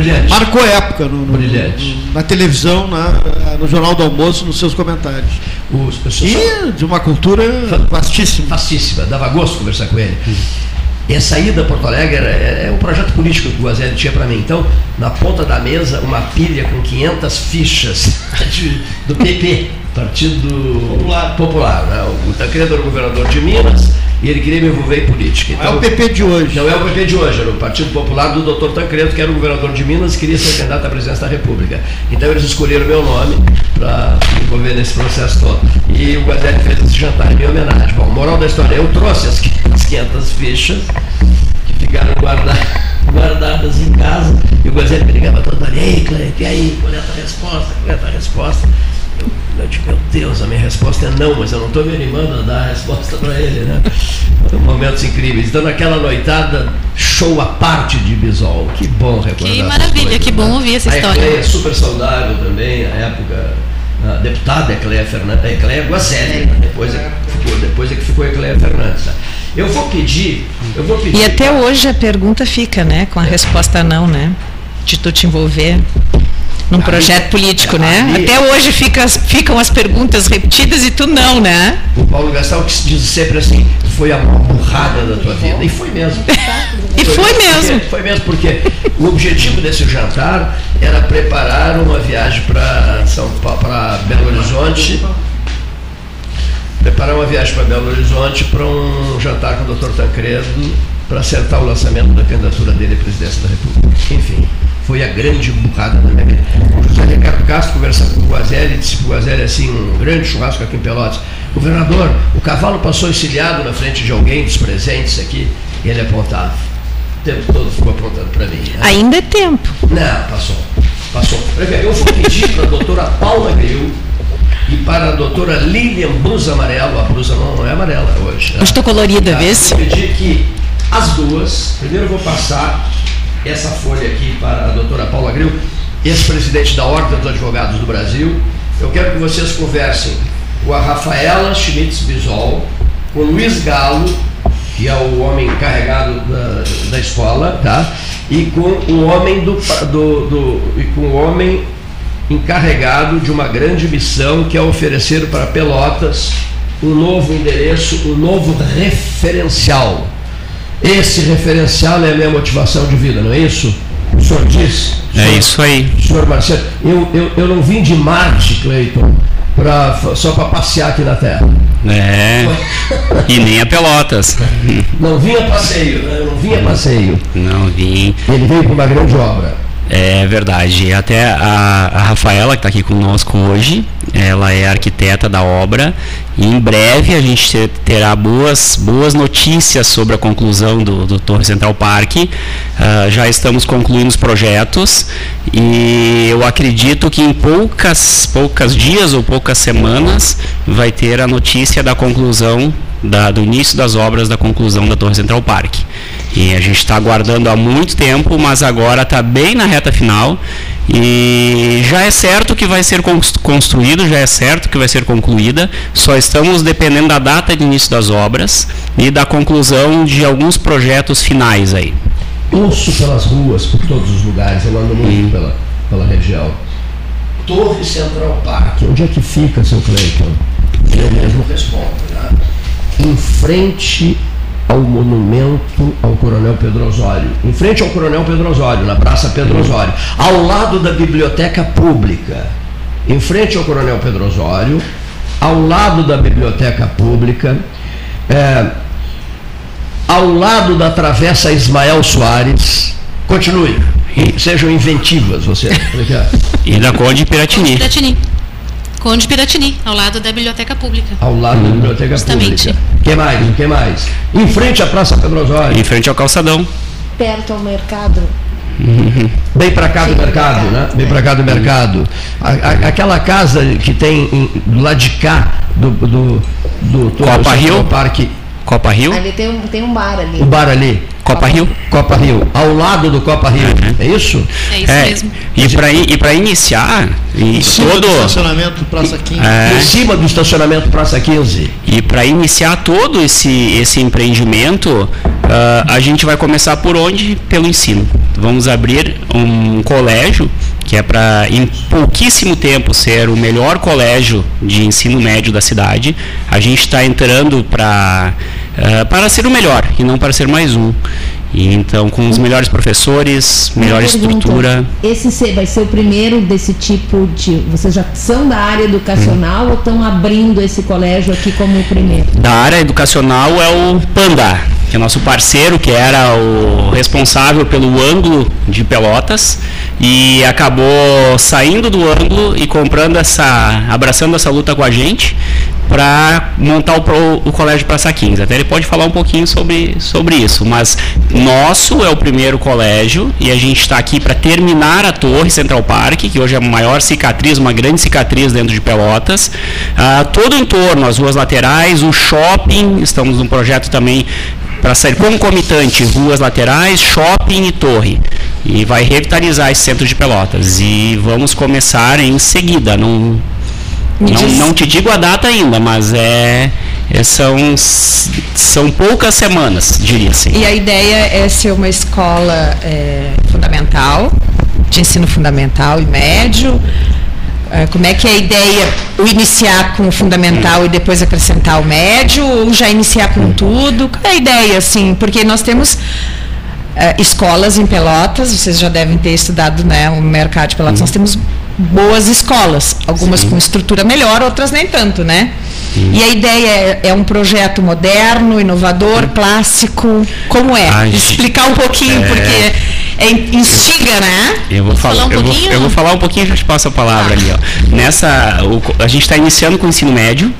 Brilhante. marcou época no, no, no, na televisão, na, no Jornal do Almoço, nos seus comentários. e de uma cultura vastíssima. Vastíssima, dava gosto conversar com ele. E a saída a Porto Alegre era, é, é um projeto político que o Guazelli tinha para mim. Então, na ponta da mesa, uma pilha com 500 fichas [LAUGHS] de, do PP, Partido Popular. Popular né? O Tancredo era o governador de Minas e ele queria me envolver em política. Então, é o PP de hoje. Não é o PP de hoje, era o Partido Popular do Dr. Tancredo, que era o governador de Minas e queria ser candidato à presidência da República. Então eles escolheram meu nome para me envolver nesse processo todo. E o Guadelli fez esse jantar em minha homenagem. Bom, moral da história, eu trouxe as 500 fichas que ficaram guardadas, guardadas em casa e o Guadelli me ligava todo dia, ei, Cleide, e aí, qual é a tua resposta? Qual é a tua resposta? Eu digo, meu Deus, a minha resposta é não, mas eu não estou me animando a dar a resposta para ele, né? Momentos incríveis. Então, naquela noitada, show à parte de Bisol. Que bom recordar. Que maravilha, coisas, que bom né? ouvir essa a história. A é super saudável também, na época. A deputada Ecleia Fernandes, Ecleia né? depois, é, ficou, depois é que ficou Ecleia Fernandes. Né? Eu vou pedir, eu vou pedir. E até hoje a pergunta fica, né? Com a resposta não, né? De tu te envolver num projeto político, né? Até hoje fica, ficam as perguntas repetidas e tu não, né? O Paulo Gastal que diz sempre assim, foi a burrada da tua vida. E foi mesmo. [LAUGHS] e foi, foi mesmo. Porque, foi mesmo, porque o objetivo desse jantar era preparar uma viagem para São Paulo, para Belo Horizonte. Preparar uma viagem para Belo Horizonte para um jantar com o Dr. Tancredo para acertar o lançamento da candidatura dele à presidência da República. Enfim foi a grande burrada da minha vida. O José Ricardo Castro conversando com o Guazelli, disse para o Guazelli assim, um grande churrasco aqui em Pelotas. Governador, o cavalo passou encilhado na frente de alguém dos presentes aqui, e ele apontava. O tempo todo ficou apontando para mim. Né? Ainda é tempo. Não, passou. Passou. Eu vou pedir para a doutora Paula Gril e para a doutora Lilian Blusa Amarelo, a blusa não, não é amarela hoje. Né? Estou colorida, vê se. Eu vou pedir que as duas, primeiro eu vou passar essa folha aqui para a doutora Paula Gril, ex-presidente da Ordem dos Advogados do Brasil. Eu quero que vocês conversem com a Rafaela Schmitz Bisol, com o Luiz Galo, que é o homem encarregado da, da escola, tá? e com o homem do, do, do, e com o homem encarregado de uma grande missão que é oferecer para Pelotas um novo endereço, um novo referencial esse referencial é a minha motivação de vida, não é isso? O senhor diz? É senhor, é isso aí. Senhor Marcelo, eu, eu, eu não vim de Marte, Cleiton, pra, só para passear aqui na Terra. É. e nem a Pelotas. [LAUGHS] Não vinha passeio, né? Não vinha passeio. Não vim. Ele veio para uma grande obra. É verdade. Até a, a Rafaela, que está aqui conosco hoje, ela é arquiteta da obra. E em breve a gente terá boas, boas notícias sobre a conclusão do, do Torre Central Park. Uh, já estamos concluindo os projetos e eu acredito que em poucas, poucas dias ou poucas semanas vai ter a notícia da conclusão da, do início das obras da conclusão da Torre Central Park. E a gente está aguardando há muito tempo, mas agora está bem na reta final e já é certo que vai ser construído, já é certo que vai ser concluída, só estamos dependendo da data de início das obras e da conclusão de alguns projetos finais aí. Ouço pelas ruas, por todos os lugares, eu ando muito hum. pela, pela região. Torre Central Park, onde é que fica, seu Cleiton? Eu mesmo respondo, né? Em frente ao monumento ao Coronel Pedro Osório, em frente ao Coronel Pedro Osório, na Praça Pedro Osório, ao lado da Biblioteca Pública, em frente ao Coronel Pedro Osório, ao lado da Biblioteca Pública, é, ao lado da Travessa Ismael Soares, continue, sejam inventivas você. É e da Conde Piratini. Piratini. Conde Piratini, ao lado da Biblioteca Pública. Ao lado da Biblioteca Justamente. Pública. O que mais? O que mais? Em frente à Praça Pedro Osório. Em frente ao calçadão. Perto ao mercado. Bem para cá do mercado, né? Bem para cá do mercado. A, a, aquela casa que tem em, do lado de cá do, do, do, do Copa Rio Parque. Copa Rio? Ali tem um, tem um bar ali. O bar ali. Copa Rio? Copa Rio, ao lado do Copa Rio, uhum. é isso? É isso é, mesmo. E para e para iniciar, em cima todo do estacionamento Praça 15. É, em cima do estacionamento Praça 15. E para iniciar todo esse esse empreendimento, uh, a gente vai começar por onde? Pelo ensino. Vamos abrir um colégio que é para em pouquíssimo tempo ser o melhor colégio de ensino médio da cidade. A gente está entrando para uh, para ser o melhor e não para ser mais um. E então, com os melhores professores, melhor estrutura. Esse vai ser o primeiro desse tipo de. Vocês já são da área educacional hum. ou estão abrindo esse colégio aqui como o primeiro? Da área educacional é o Panda, que é nosso parceiro, que era o responsável pelo ângulo de Pelotas e acabou saindo do ângulo e comprando essa, abraçando essa luta com a gente para montar o, o Colégio Praça 15. Até ele pode falar um pouquinho sobre, sobre isso, mas nosso é o primeiro colégio e a gente está aqui para terminar a Torre Central Park, que hoje é a maior cicatriz, uma grande cicatriz dentro de Pelotas. Ah, todo o entorno, as ruas laterais, o shopping, estamos num projeto também para sair concomitante ruas laterais, shopping e torre. E vai revitalizar esse centro de Pelotas. E vamos começar em seguida, não não, não te digo a data ainda, mas é, é, são, são poucas semanas, diria assim. E a ideia é ser uma escola é, fundamental, de ensino fundamental e médio. É, como é que é a ideia? O iniciar com o fundamental e depois acrescentar o médio, ou já iniciar com tudo? Qual é a ideia, assim? Porque nós temos é, escolas em Pelotas, vocês já devem ter estudado né, o mercado de Pelotas, nós temos boas escolas, algumas Sim. com estrutura melhor, outras nem tanto, né? Sim. E a ideia é, é, um projeto moderno, inovador, clássico, como é? Ai, Explicar um pouquinho, é... porque é, instiga, né? Eu vou falar, falar um eu, vou, eu vou falar um pouquinho e já te passo a palavra ah. ali. Ó. Nessa, o, a gente está iniciando com o ensino médio,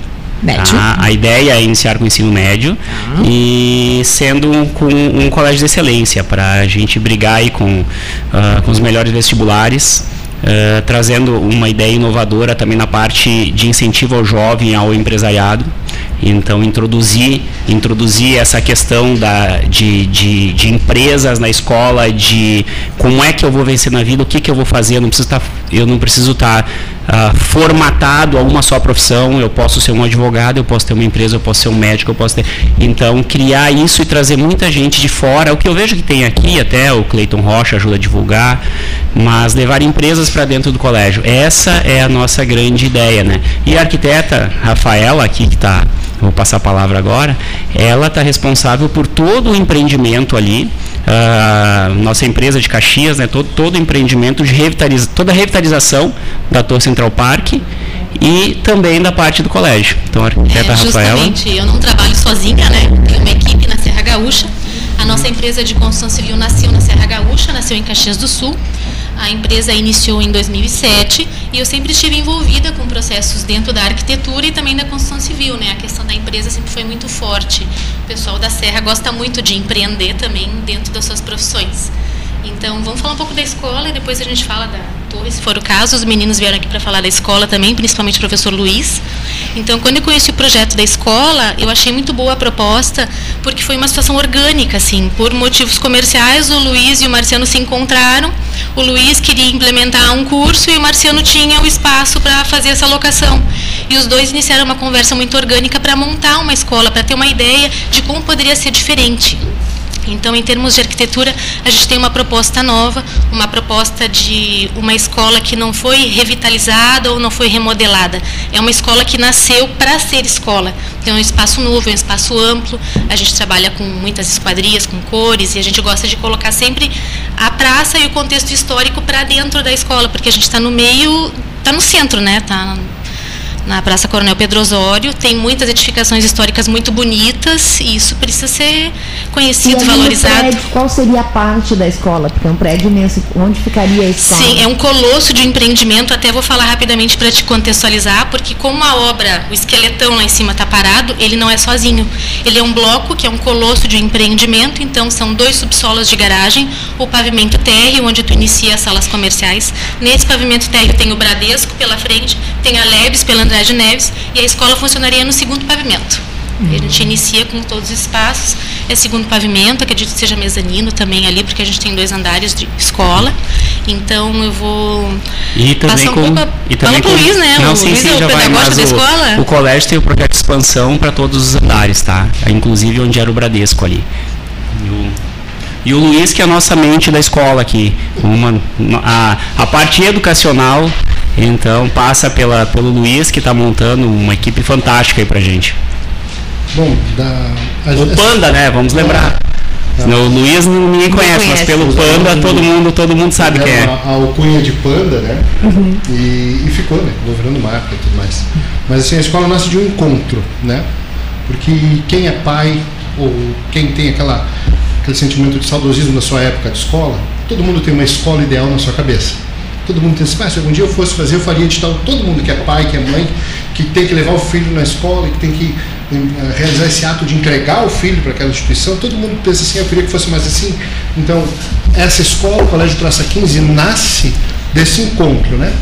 Médio. Tá? A ideia é iniciar com o ensino médio uhum. e sendo um, com um colégio de excelência para a gente brigar aí com, uh, com os melhores vestibulares uh, trazendo uma ideia inovadora também na parte de incentivo ao jovem, ao empresariado. Então, introduzir, introduzir essa questão da, de, de, de, empresas na escola, de como é que eu vou vencer na vida, o que, que eu vou fazer, não preciso estar, eu não preciso estar tá, uh, formatado a uma só profissão, eu posso ser um advogado, eu posso ter uma empresa, eu posso ser um médico, eu posso ter. Então, criar isso e trazer muita gente de fora, o que eu vejo que tem aqui, até o Cleiton Rocha ajuda a divulgar, mas levar empresas para dentro do colégio. Essa é a nossa grande ideia, né? E a arquiteta Rafaela, aqui que está vou passar a palavra agora, ela está responsável por todo o empreendimento ali, uh, nossa empresa de Caxias, né, todo, todo o empreendimento de revitaliza, toda a revitalização da Torre Central Park e também da parte do colégio. Então, a arquiteta é, Rafaela. eu não trabalho sozinha, né? Tenho uma equipe na Serra Gaúcha. A nossa empresa de construção civil nasceu na Serra Gaúcha, nasceu em Caxias do Sul. A empresa iniciou em 2007 e eu sempre estive envolvida com processos dentro da arquitetura e também da construção civil, né? A questão da empresa sempre foi muito forte. O pessoal da Serra gosta muito de empreender também dentro das suas profissões. Então, vamos falar um pouco da escola e depois a gente fala da Torre, se for o caso. Os meninos vieram aqui para falar da escola também, principalmente o professor Luiz. Então, quando eu conheci o projeto da escola, eu achei muito boa a proposta, porque foi uma situação orgânica, assim. Por motivos comerciais, o Luiz e o Marciano se encontraram. O Luiz queria implementar um curso e o Marciano tinha o espaço para fazer essa locação. E os dois iniciaram uma conversa muito orgânica para montar uma escola, para ter uma ideia de como poderia ser diferente. Então, em termos de arquitetura, a gente tem uma proposta nova, uma proposta de uma escola que não foi revitalizada ou não foi remodelada. É uma escola que nasceu para ser escola. Tem um espaço novo, é um espaço amplo. A gente trabalha com muitas esquadrias, com cores, e a gente gosta de colocar sempre a praça e o contexto histórico para dentro da escola, porque a gente está no meio, está no centro, né? Está na Praça Coronel Pedro Osório. Tem muitas edificações históricas muito bonitas e isso precisa ser conhecido, e valorizado. Prédio, qual seria a parte da escola? Porque é um prédio imenso. Onde ficaria a escola? Sim, é um colosso de empreendimento. Até vou falar rapidamente para te contextualizar, porque como a obra, o esqueletão lá em cima está parado, ele não é sozinho. Ele é um bloco que é um colosso de empreendimento. Então são dois subsolos de garagem, o pavimento térreo, onde tu inicia as salas comerciais. Nesse pavimento térreo tem o Bradesco pela frente, tem a Lebes pela Andrade Neves e a escola funcionaria no segundo pavimento. A gente inicia com todos os espaços, é segundo pavimento, acredito que seja mezanino também ali, porque a gente tem dois andares de escola. Então eu vou e também passar com, um pouco e também com, Luiz, né? Não, o sim, Luiz sim, é o já vai, mas da o, escola. o colégio tem o projeto de expansão para todos os andares, tá? Inclusive onde era o Bradesco ali. E o, e o Luiz, que é a nossa mente da escola aqui. Uma, a, a parte educacional, então, passa pela, pelo Luiz, que está montando uma equipe fantástica aí pra gente. Bom, da, a, o Panda, né? Vamos lembrar. Ah, o Luiz ninguém conhece, conhece, mas pelo Panda todo mundo, todo mundo sabe quem é. A, a alcunha de Panda, né? Uhum. E, e, ficou, né? Governo marca e tudo mais. Mas assim, a escola nasce de um encontro, né? Porque quem é pai ou quem tem aquela aquele sentimento de saudosismo da sua época de escola, todo mundo tem uma escola ideal na sua cabeça. Todo mundo assim, ah, se algum dia eu fosse fazer, eu faria de tal. Todo mundo que é pai, que é mãe, que tem que levar o filho na escola, que tem que eh, realizar esse ato de entregar o filho para aquela instituição, todo mundo pensa assim, eu queria que fosse mais assim. Então, essa escola, o Colégio Praça 15, nasce desse encontro, né?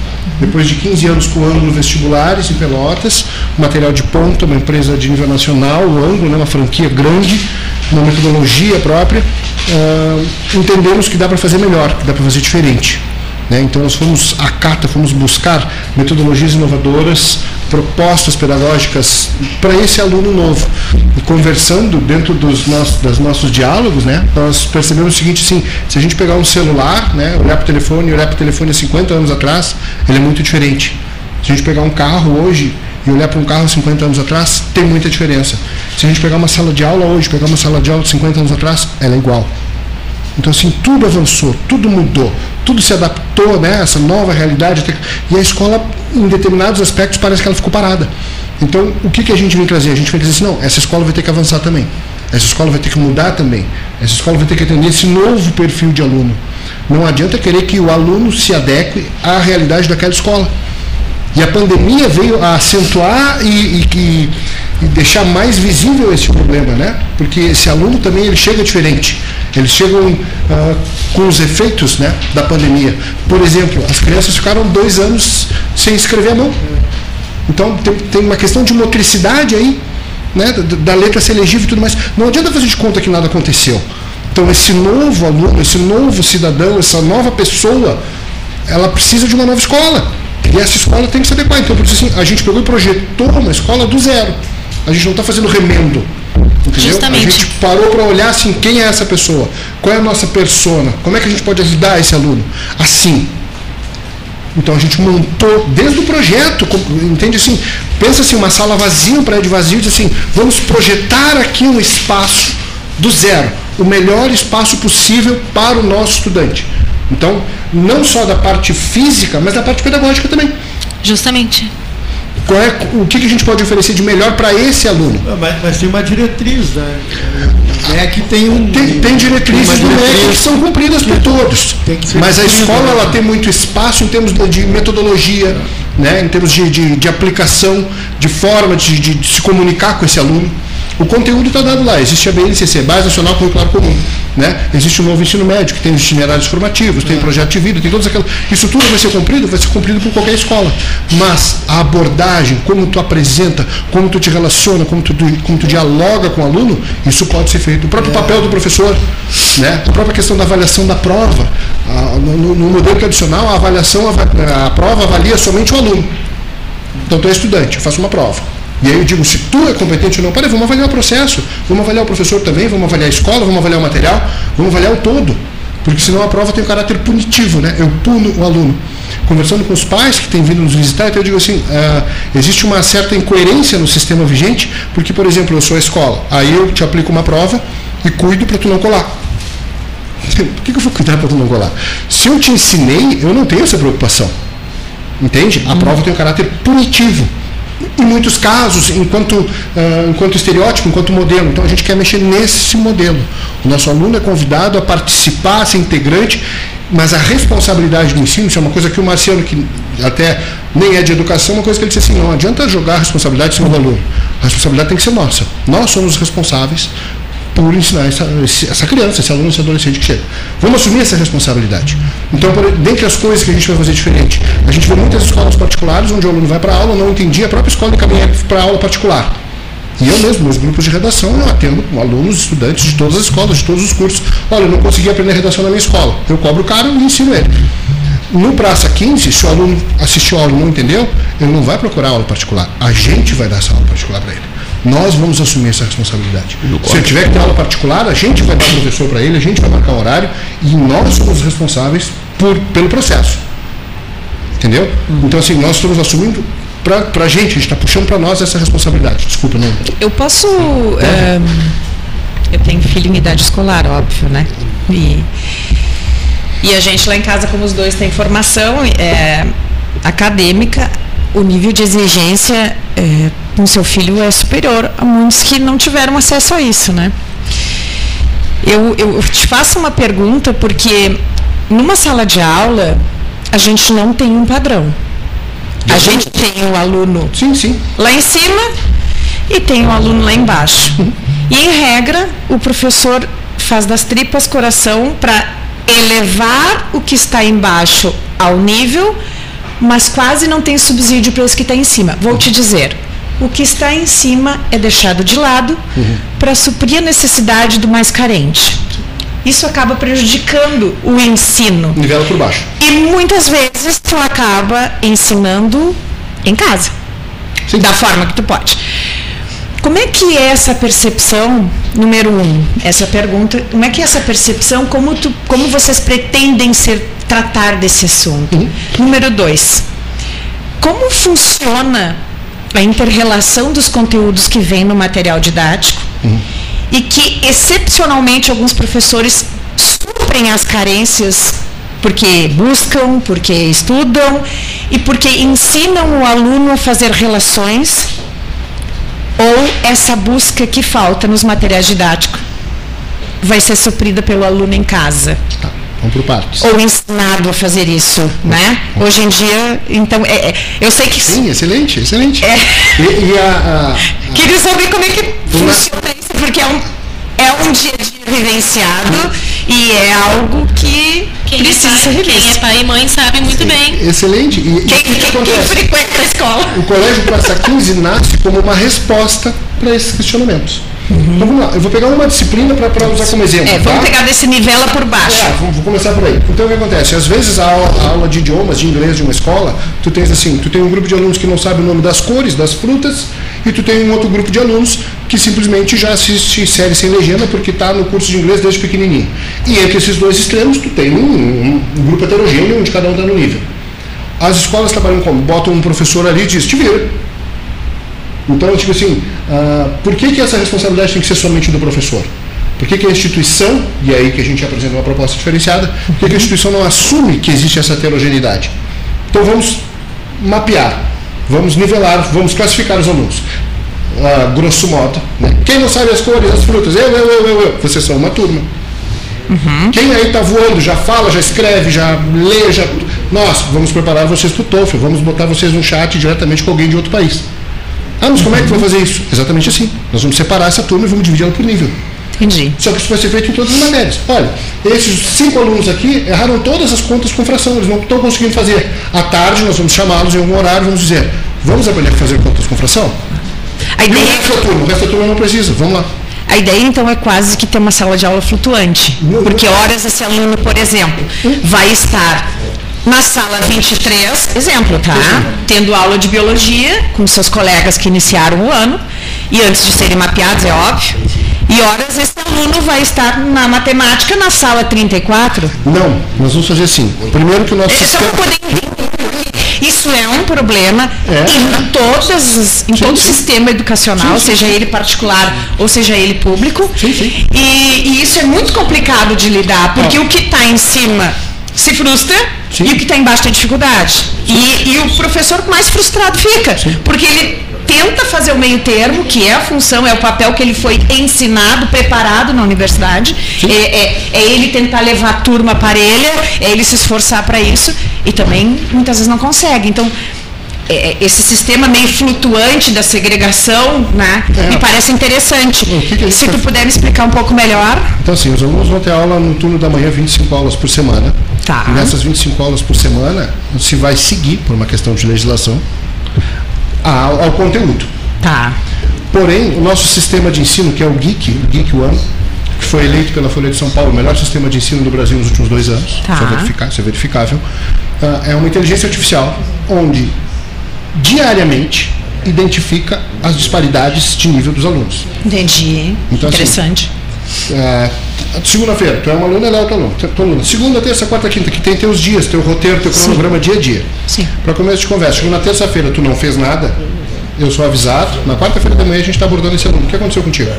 Depois de 15 anos com o Ângulo Vestibulares em Pelotas, material de ponta, uma empresa de nível nacional, o Ângulo, né, uma franquia grande, uma metodologia própria, uh, entendemos que dá para fazer melhor, que dá para fazer diferente. Né? Então nós fomos à cata, fomos buscar metodologias inovadoras, propostas pedagógicas para esse aluno novo. E conversando dentro dos nossos, dos nossos diálogos, né, nós percebemos o seguinte, assim, se a gente pegar um celular, né, olhar para o telefone, olhar para o telefone há 50 anos atrás, ele é muito diferente. Se a gente pegar um carro hoje e olhar para um carro há 50 anos atrás, tem muita diferença. Se a gente pegar uma sala de aula hoje, pegar uma sala de aula de 50 anos atrás, ela é igual. Então, assim, tudo avançou, tudo mudou, tudo se adaptou, né? Essa nova realidade. E a escola, em determinados aspectos, parece que ela ficou parada. Então, o que, que a gente vem trazer? A gente vem dizer assim, não, essa escola vai ter que avançar também. Essa escola vai ter que mudar também. Essa escola vai ter que atender esse novo perfil de aluno. Não adianta querer que o aluno se adeque à realidade daquela escola. E a pandemia veio a acentuar e, e, e, deixar mais visível esse problema, né? Porque esse aluno também ele chega diferente. Eles chegam uh, com os efeitos né, da pandemia. Por exemplo, as crianças ficaram dois anos sem escrever a mão. Então tem, tem uma questão de motricidade aí, né, da, da letra ser legível e tudo mais. Não adianta fazer de conta que nada aconteceu. Então esse novo aluno, esse novo cidadão, essa nova pessoa, ela precisa de uma nova escola. E essa escola tem que se adequar. Então, por isso, assim, a gente pegou e projetou uma escola do zero. A gente não está fazendo remendo. Entendeu? Justamente. A gente parou para olhar assim, quem é essa pessoa? Qual é a nossa persona? Como é que a gente pode ajudar esse aluno? Assim. Então a gente montou desde o projeto, entende assim? Pensa assim, uma sala vazia, um prédio vazio, diz assim, vamos projetar aqui um espaço do zero, o melhor espaço possível para o nosso estudante. Então, não só da parte física, mas da parte pedagógica também. Justamente qual é, o que, que a gente pode oferecer de melhor para esse aluno. Mas, mas, tem uma diretriz, né? O MEC tem um. Tem, tem diretrizes tem do MEC que são cumpridas por todos. Mas a escola né? ela tem muito espaço em termos de metodologia, né? em termos de, de, de aplicação, de forma de, de, se comunicar com esse aluno. O conteúdo está dado lá, existe a BNCC, Base Nacional Curricular Comum. Né? Existe o novo ensino médio, que tem os itinerários formativos, tem o projeto de vida, tem todas aquelas. Isso tudo vai ser cumprido, vai ser cumprido por qualquer escola. Mas a abordagem, como tu apresenta, como tu te relaciona, como tu, como tu dialoga com o aluno, isso pode ser feito. O próprio papel do professor, né? a própria questão da avaliação da prova. no, no, modelo tradicional, a avaliação, a, a prova avalia somente o aluno. Então tu é estudante, eu faço uma prova. E aí eu digo, se tu é competente ou não, peraí, vamos avaliar o processo, vamos avaliar o professor também, vamos avaliar a escola, vamos avaliar o material, vamos avaliar o todo. Porque senão a prova tem um caráter punitivo, né? Eu puno o aluno. Conversando com os pais que têm vindo nos visitar, então eu digo assim, uh, existe uma certa incoerência no sistema vigente, porque, por exemplo, eu sou a escola, aí eu te aplico uma prova e cuido para tu não colar. Por que, que eu vou cuidar para tu não colar? Se eu te ensinei, eu não tenho essa preocupação. Entende? A prova tem um caráter punitivo em muitos casos, enquanto, uh, enquanto estereótipo, enquanto modelo. Então a gente quer mexer nesse modelo. O nosso aluno é convidado a participar, a ser integrante, mas a responsabilidade do ensino, isso é uma coisa que o Marciano, que até nem é de educação, uma coisa que ele disse assim, não adianta jogar a responsabilidade em cima do aluno. A responsabilidade tem que ser nossa. Nós somos responsáveis por ensinar essa, essa criança, esse aluno, esse adolescente que chega. Vamos assumir essa responsabilidade. Então, por, dentre as coisas que a gente vai fazer diferente, a gente vê muitas escolas particulares onde o aluno vai para aula, não entendia, a própria escola encaminha para aula particular. E eu mesmo, nos grupos de redação, eu atendo alunos, estudantes de todas as escolas, de todos os cursos. Olha, eu não consegui aprender redação na minha escola. Eu cobro o cara e ensino ele. No Praça 15, se o aluno assistiu a aula e não entendeu, ele não vai procurar aula particular. A gente vai dar essa aula particular para ele. Nós vamos assumir essa responsabilidade. Se eu tiver que ter aula particular, a gente vai dar professor para ele, a gente vai marcar um horário e nós somos responsáveis por, pelo processo. Entendeu? Uhum. Então, assim, nós estamos assumindo para a gente, a gente está puxando para nós essa responsabilidade. Desculpa, não. Eu posso. É, eu tenho filho em idade escolar, óbvio, né? E, e a gente lá em casa, como os dois têm formação é, acadêmica, o nível de exigência é, com seu filho é superior a muitos que não tiveram acesso a isso, né? Eu, eu te faço uma pergunta porque numa sala de aula a gente não tem um padrão. A gente tem o aluno sim, sim. lá em cima e tem o aluno lá embaixo. E em regra, o professor faz das tripas coração para elevar o que está embaixo ao nível mas quase não tem subsídio para esse que está em cima. Vou te dizer, o que está em cima é deixado de lado uhum. para suprir a necessidade do mais carente. Isso acaba prejudicando o ensino. Nivela por baixo. E muitas vezes tu acaba ensinando em casa. Sim. Da forma que tu pode. Como é que é essa percepção, número um, essa pergunta, como é que é essa percepção, como, tu, como vocês pretendem ser tratar desse assunto. Uhum. Número dois, como funciona a interrelação dos conteúdos que vem no material didático uhum. e que, excepcionalmente, alguns professores suprem as carências porque buscam, porque estudam e porque ensinam o aluno a fazer relações ou essa busca que falta nos materiais didáticos vai ser suprida pelo aluno em casa. Tá. Vamos por partes. Ou ensinado a fazer isso, né? Hoje em dia, então, é, é, eu sei que... Sim, excelente, excelente. É. E, e a, a, a... Queria saber como é que Uma... funciona isso, porque é um, é um dia a dia vivenciado e é algo que quem é precisa é pai, ser revisto. Quem é pai e mãe sabe muito Sim. bem. Excelente. E, quem, quem, quem frequenta a escola? O Colégio Praça 15 nasce como uma resposta para esses questionamentos. Uhum. Então vamos lá, eu vou pegar uma disciplina para usar como exemplo. É, vamos tá? pegar desse nivela por baixo. É, vou, vou, começar por aí. Então o que acontece? Às vezes a aula, a aula, de idiomas, de inglês de uma escola, tu tens assim, tu tem um grupo de alunos que não sabe o nome das cores, das frutas, e tu tem um outro grupo de alunos que simplesmente já assiste série sem legenda porque está no curso de inglês desde pequenininho. E entre esses dois extremos, tu tem um, um, um grupo heterogêneo onde cada um está no nível. As escolas trabalham como? Botam um professor ali e diz, te vira então, tipo assim, uh, por que, que essa responsabilidade tem que ser somente do professor? Por que, que a instituição, e é aí que a gente apresenta uma proposta diferenciada, por que, que a instituição não assume que existe essa heterogeneidade? Então vamos mapear, vamos nivelar, vamos classificar os alunos. Uh, grosso modo. Né? Quem não sabe as cores, as frutas, eu, eu, eu, eu, eu. Vocês são uma turma. Uhum. Quem aí está voando, já fala, já escreve, já lê, já. Nós vamos preparar vocês para o TOEFL, vamos botar vocês no chat diretamente com alguém de outro país. Ah, mas como é que vai fazer isso? Exatamente assim. Nós vamos separar essa turma e vamos dividir ela por nível. Entendi. Só que isso vai ser feito em todas as matérias. Olha, esses cinco alunos aqui erraram todas as contas com fração, eles não estão conseguindo fazer. À tarde nós vamos chamá-los em algum horário, vamos dizer, vamos aprender a fazer contas com fração? A ideia... E o resto da turma? O resto da turma não precisa, vamos lá. A ideia, então, é quase que ter uma sala de aula flutuante. Porque horas esse aluno, por exemplo, vai estar na sala 23, exemplo, tá? Tendo aula de biologia com seus colegas que iniciaram o ano, e antes de serem mapeados, é óbvio. E horas esse aluno vai estar na matemática na sala 34? Não, nós vamos fazer assim. Primeiro que o nosso sistema... Isso é um problema é. em, todas, em sim, todo o sistema educacional, sim, sim. seja ele particular ou seja ele público. E, e, isso é muito complicado de lidar, porque o que está em cima se frustra Sim. e o que está embaixo tem dificuldade. E, e, o professor mais frustrado fica, Sim. porque ele tenta fazer o meio termo, que é a função, é o papel que ele foi ensinado, preparado na universidade. É, é, é, ele tentar levar a turma parelha, é ele se esforçar para isso, e também muitas vezes não consegue. Então, é, é, esse sistema meio flutuante da segregação, né, é. me parece interessante. Que que Se tu puder me explicar um pouco melhor. Então, assim, os alunos vão ter aula no turno da manhã, 25 aulas por semana. Tá. E nessas 25 aulas por semana, se vai seguir, por uma questão de legislação, ao, ao conteúdo. Tá. Porém, o nosso sistema de ensino, que é o GEEK, o GEEK One, que foi eleito pela Folha de São Paulo o melhor sistema de ensino do Brasil nos últimos dois anos, tá. isso, é é verificável, ah, é uma inteligência artificial onde diariamente identifica as disparidades de nível dos alunos. Entendi. Então, assim, Interessante. Assim, é, Segunda-feira, tu é um aluno, ela é outro aluno. Tu aluno. Segunda, terça, quarta, quinta, que tem teus dias, teu roteiro, teu cronograma Sim. dia a dia. Sim. Para começo de conversa. Chegou na terça-feira, tu não fez nada, eu sou avisado. Na quarta-feira da manhã a gente está abordando esse aluno. O que aconteceu contigo?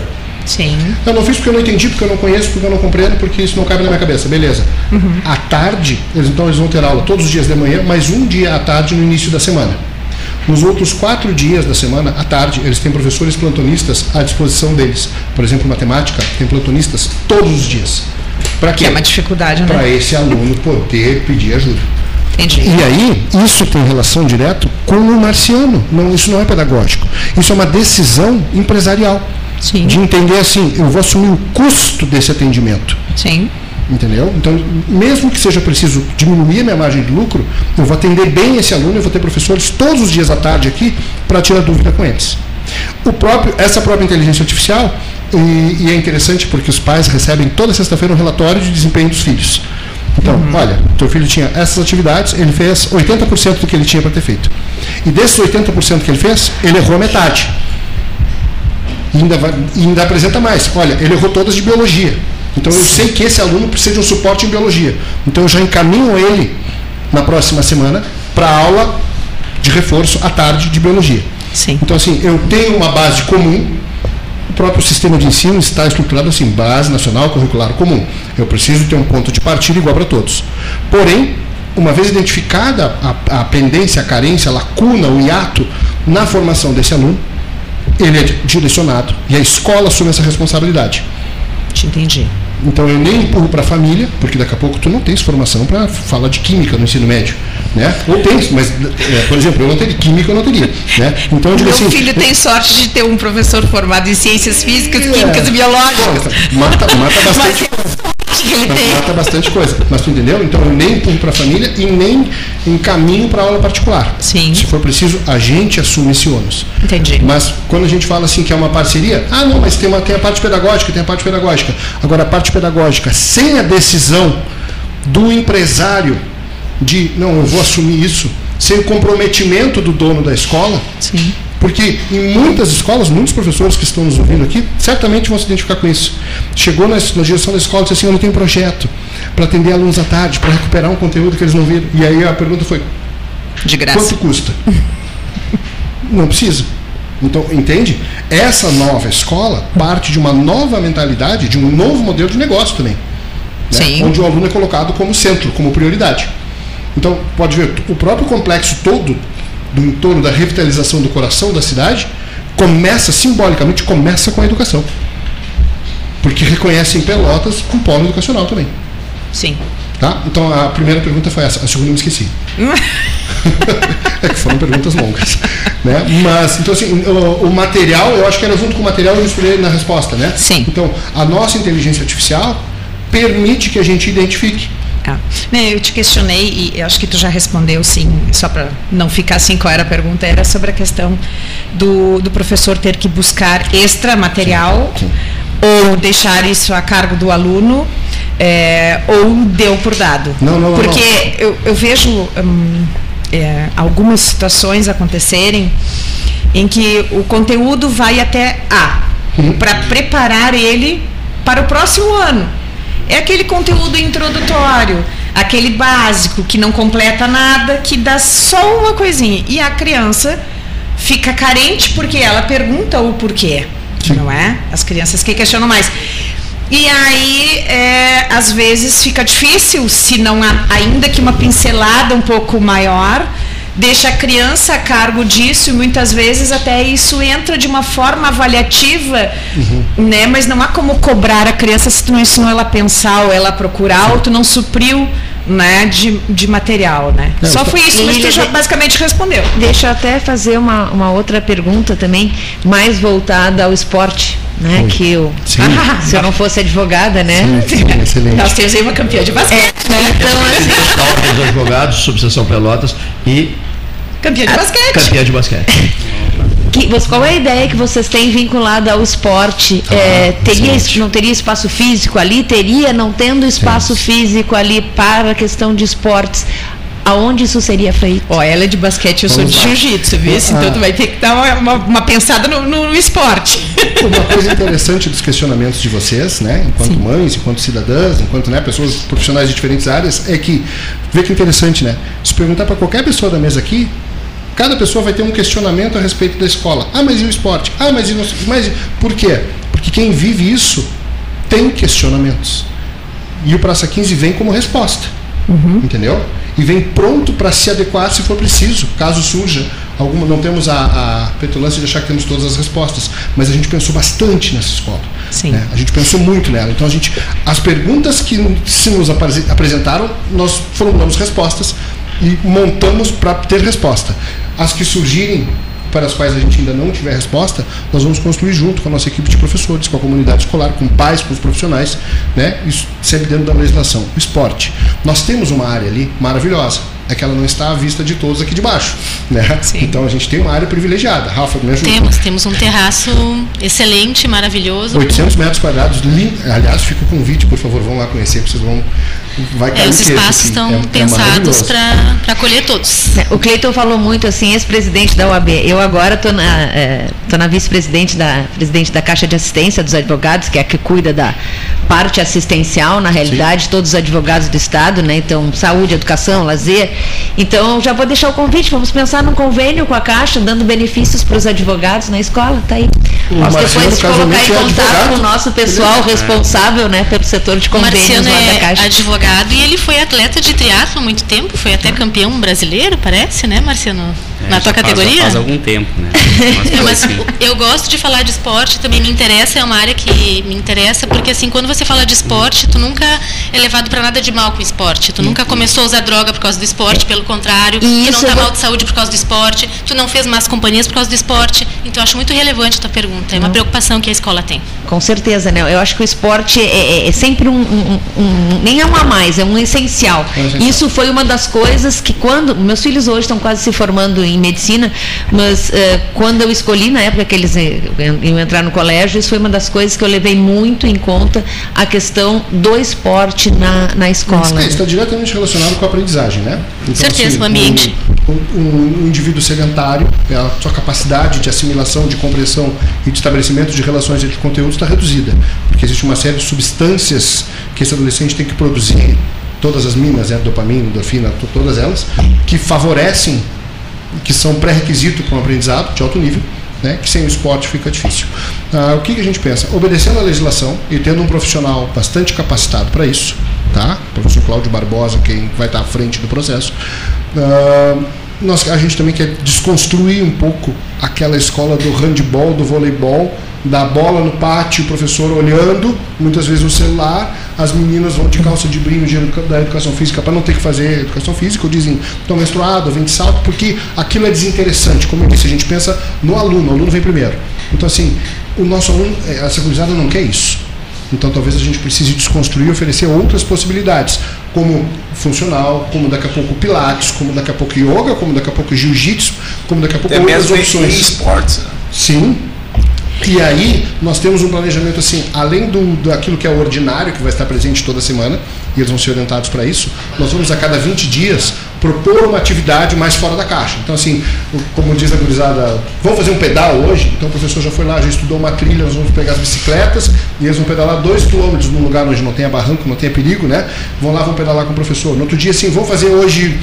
Sim. Eu não fiz porque eu não entendi, porque eu não conheço, porque eu não compreendo, porque isso não cabe na minha cabeça. Beleza. Uhum. À tarde, eles, então eles vão ter aula todos os dias de manhã, mais um dia à tarde no início da semana. Nos outros quatro dias da semana, à tarde, eles têm professores plantonistas à disposição deles. Por exemplo, matemática, tem plantonistas todos os dias. Para quê? Que é uma dificuldade, né? Para esse aluno poder pedir ajuda. Entendi. E aí, isso tem relação direta com o marciano. Não, isso não é pedagógico. Isso é uma decisão empresarial. Sim. De entender assim, eu vou assumir o custo desse atendimento. Sim. Entendeu? Então, mesmo que seja preciso diminuir a minha margem de lucro, eu vou atender bem esse aluno, eu vou ter professores todos os dias à tarde aqui para tirar dúvida com eles. O próprio, essa própria inteligência artificial, e, e é interessante porque os pais recebem toda sexta-feira um relatório de desempenho dos filhos. Então, uhum. olha, teu filho tinha essas atividades, ele fez 80% do que ele tinha para ter feito. E desses 80% que ele fez, ele errou metade. E ainda, vai, ainda apresenta mais. Olha, ele errou todas de biologia. Então eu sei que esse aluno precisa de um suporte em biologia. Então eu já encaminho ele na próxima semana para a aula de reforço à tarde de biologia. Sim. Então assim, eu tenho uma base comum. O próprio sistema de ensino está estruturado assim, base nacional curricular comum. Eu preciso ter um ponto de partida igual para todos. Porém, uma vez identificada a, a pendência, a carência, a lacuna, o hiato na formação desse aluno, ele é direcionado e a escola assume essa responsabilidade. Te entendi. Então eu nem empurro para a família, porque daqui a pouco tu não tens formação para falar de química no ensino médio, né? Ou tens, mas é, por exemplo, eu não teria química, eu não teria, né? Então Meu assim, filho tem sorte de ter um professor formado em ciências físicas, é, químicas e biológicas. Mata, mata bastante coisa. Mata bastante coisa. Mas tu entendeu? Então eu nem empurro para a família e nem encaminho para aula particular. Sim. Se for preciso, a gente assume esse ônus. Entendi. Mas quando a gente fala assim que é uma parceria, ah não, mas tem, uma, tem a parte pedagógica, tem a parte pedagógica. Agora a parte pedagógica sem a decisão do empresário de não, eu vou assumir isso, sem o comprometimento do dono da escola. Sim. Porque em muitas escolas, muitos professores que estão nos ouvindo aqui, certamente vão se identificar com isso. Chegou na, na direção da escola e disse assim, eu tenho um projeto para atender alunos à tarde, para recuperar um conteúdo que eles não viram. E aí a pergunta foi, de graça. Quanto custa? [LAUGHS] não precisa. Então, entende? Essa nova escola parte de uma nova mentalidade, de um novo modelo de negócio também. Né? Onde o aluno é colocado como centro, como prioridade. Então, pode ver, o próprio complexo todo do entorno da revitalização do coração da cidade começa, simbolicamente, começa com a educação. Porque reconhecem Pelotas um polo educacional também. Sim. Tá? Então a primeira pergunta foi essa, a segunda eu me esqueci. [LAUGHS] é que foram perguntas longas. Né? Mas, então assim, o, o, material, eu acho que era junto com o material eu escolhi na resposta, né? Sim. Então, a nossa inteligência artificial permite que a gente identifique. Ah. Eu te questionei e acho que tu já respondeu sim, só para não ficar assim qual era a pergunta, era sobre a questão do, do professor ter que buscar extra material sim, sim. ou deixar isso a cargo do aluno é, ou deu por dado. Não, não, Porque não. Eu, eu vejo hum, é, algumas situações acontecerem em que o conteúdo vai até A, uhum. para preparar ele para o próximo ano. É aquele conteúdo introdutório, aquele básico que não completa nada, que dá só uma coisinha. E a criança fica carente porque ela pergunta o porquê, Sim. não é? As crianças que questionam mais. E aí, é, às vezes, fica difícil, se não há ainda que uma pincelada um pouco maior, deixa a criança a cargo disso e muitas vezes até isso entra de uma forma avaliativa, uhum. né? Mas não há como cobrar a criança se tu não ensinou ela a pensar ou ela a procurar ou tu não supriu né, de, de material, né? Não, Só foi isso, mas tu já basicamente respondeu. Deixa eu até fazer uma, uma outra pergunta também, mais voltada ao esporte né? Que eu, ah, [LAUGHS] se eu não fosse advogada, né? Sim, sim, [LAUGHS] excelente. Nós temos aí uma campeã de basquete, é, né? Então, [LAUGHS] assim. dos advogados, subseção Pelotas e. Campeã de basquete. Campeã de basquete. [LAUGHS] Que, qual é a ideia que vocês têm vinculada ao esporte? Ah, é, teria, não teria espaço físico ali? Teria, não tendo espaço físico ali para a questão de esportes? aonde isso seria feito? Ó, ela é de basquete, eu Vamos sou de jiu-jitsu, viu? Ah. Então tu vai ter que dar uma, uma, uma pensada no, no, no, esporte. [LAUGHS] Uma coisa [LAUGHS] interessante dos questionamentos de vocês, né, enquanto Sim. mães, enquanto cidadãs, enquanto né, pessoas profissionais de diferentes áreas, é que, vê que interessante, né? Se perguntar para qualquer pessoa da mesa aqui, cada pessoa vai ter um questionamento a respeito da escola. Ah, mas e o esporte? Ah, mas e não, mas por quê? Porque quem vive isso tem questionamentos. E o Praça 15 vem como resposta. Uhum. Entendeu? e vem pronto para se adequar se for preciso, caso surja alguma. Não temos a, a, petulância de achar que temos todas as respostas, mas a gente pensou bastante nessa escola. Né? A gente pensou muito nela. Então a gente, as perguntas que se nos apresentaram, nós formulamos respostas e montamos para ter resposta. As que surgirem para as quais a gente ainda não tiver resposta, nós vamos construir junto com a nossa equipe de professores, com a comunidade escolar, com pais, com os profissionais, né? Isso sempre dentro da legislação. O esporte. Nós temos uma área ali maravilhosa é que ela não está à vista de todos aqui de baixo. Né? Então a gente tem uma área privilegiada. Rafa, me ajuda. Temos, temos um terraço excelente, maravilhoso. 800 metros quadrados. Aliás, fica o convite, por favor, vão lá conhecer, vocês vão. Vai é, os espaços estão é, é pensados é para acolher todos. É, o Cleiton falou muito assim, ex-presidente da UAB. Eu agora estou na, é, na vice-presidente da, presidente da Caixa de Assistência dos Advogados, que é a que cuida da parte assistencial, na realidade, Sim. todos os advogados do Estado, né? Então, saúde, educação, lazer. Então, já vou deixar o convite, vamos pensar num convênio com a Caixa, dando benefícios para os advogados na escola, tá aí. Posso depois colocar em contato com o nosso pessoal é. responsável, né, pelo setor de convênios lá da é Caixa. É advogado e ele foi atleta de teatro há muito tempo, foi até campeão brasileiro, parece, né, Marciano? É, na tua categoria? Faz, faz algum tempo, né? [LAUGHS] Mas, assim. eu gosto de falar de esporte, também me interessa, é uma área que me interessa, porque assim, quando você fala de esporte, tu nunca é levado para nada de mal com o esporte. Tu nunca começou a usar droga por causa do esporte, pelo contrário. E tu não está mal de saúde por causa do esporte, tu não fez más companhias por causa do esporte. Então, eu acho muito relevante a tua pergunta. É uma preocupação que a escola tem. Com certeza, né? Eu acho que o esporte é, é, é sempre um, um, um, Nem é um a mais, é um essencial. Isso foi uma das coisas que, quando. Meus filhos hoje estão quase se formando em medicina, mas uh, quando eu escolhi, na época que eles eh, iam entrar no colégio, isso foi uma das coisas que eu levei muito em conta a questão do esporte na, na escola. Isso está diretamente relacionado com a aprendizagem, né? Então, Certeza, assim, o ambiente. Um, um, um, indivíduo sedentário, é a sua capacidade de assimilação, de compreensão e de estabelecimento de relações entre conteúdos está reduzida, porque existe uma série de substâncias que esse adolescente tem que produzir todas as minas, né, dopamina, endorfina, todas elas, que favorecem que são pré-requisito para um aprendizado de alto nível, né, que sem o esporte fica difícil. Ah, o que, que, a gente pensa? Obedecendo à legislação e tendo um profissional bastante capacitado para isso, tá? o professor Cláudio Barbosa, quem vai estar à frente do processo, ah, nós, a gente também quer desconstruir um pouco aquela escola do handball, do voleibol, da bola no pátio, o professor olhando, muitas vezes no celular, as meninas vão de calça de brinco da educação física para não ter que fazer educação física, ou dizem, estão menstruado, vem de salto, porque aquilo é desinteressante. Como eu disse, a gente pensa no aluno, o aluno vem primeiro. Então, assim, o nosso aluno, eh, essa gurizada não quer isso. Então talvez a gente precise desconstruir e oferecer outras possibilidades, como funcional, como daqui a pouco pilates, como daqui a pouco yoga, como daqui a pouco jiu-jitsu, como daqui a pouco Até outras opções. esportes. Né? Sim, e aí nós temos um planejamento assim, além do daquilo que é ordinário, que vai estar presente toda semana, e eles vão ser orientados para isso, nós vamos a cada 20 dias propor uma atividade mais fora da caixa. Então, assim, como diz a gurizada, vamos fazer um pedal hoje? Então o professor já foi lá, já estudou uma trilha, nós vamos pegar as bicicletas e eles vão pedalar dois quilômetros num lugar onde não tenha barranco, não tenha perigo, né? Vão lá, vão pedalar com o professor. No outro dia, assim, vamos fazer hoje,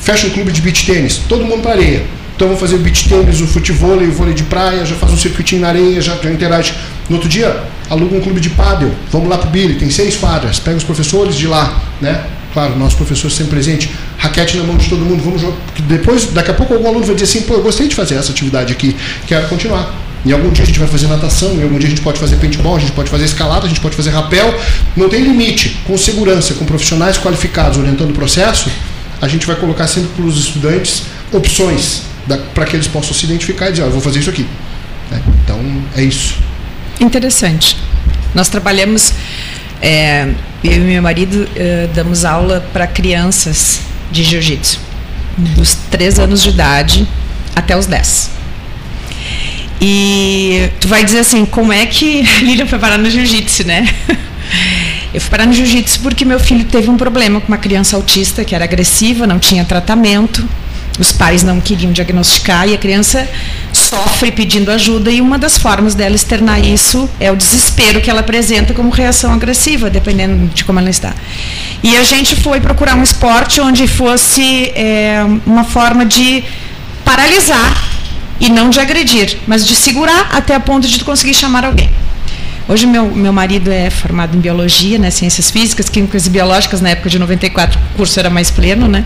fecha um clube de beach tênis, todo mundo para areia então vou fazer o beach tênis, o futebol, o vôlei de praia, já faz um circuitinho na areia, já, já interage. No outro dia, aluga um clube de pádel, vamos lá pro Billy, tem seis quadras, pega os professores de lá, né? Claro, nosso professor sempre presente, raquete na mão de todo mundo, vamos jogar. Depois, daqui a pouco algum aluno vai dizer assim, pô, eu gostei de fazer essa atividade aqui, quero continuar. E algum dia a gente vai fazer natação, e algum dia a gente pode fazer paintball, a gente pode fazer escalada, a gente pode fazer rapel. Não tem limite. Com segurança, com profissionais qualificados orientando o processo, a gente vai colocar sempre para os estudantes opções para que eles possam se identificar e dizer, ah, vou fazer isso aqui. Né? Então, é isso. Interessante. Nós trabalhamos, é, eu e meu marido é, damos aula para crianças de jiu-jitsu, dos 3 anos de idade até os 10. E tu vai dizer assim, como é que [LAUGHS] Lilian foi parar no jiu-jitsu, né? [LAUGHS] Eu fui parar no jiu-jitsu porque meu filho teve um problema com uma criança autista que era agressiva, não tinha tratamento os pais não queriam diagnosticar e a criança sofre pedindo ajuda e uma das formas dela externar isso é o desespero que ela apresenta como reação agressiva, dependendo de como ela está. E a gente foi procurar um esporte onde fosse é, uma forma de paralisar e não de agredir, mas de segurar até a ponto de conseguir chamar alguém. Hoje meu, meu marido é formado em biologia, né, ciências físicas, químicas e biológicas, na época de 94 o curso era mais pleno, né?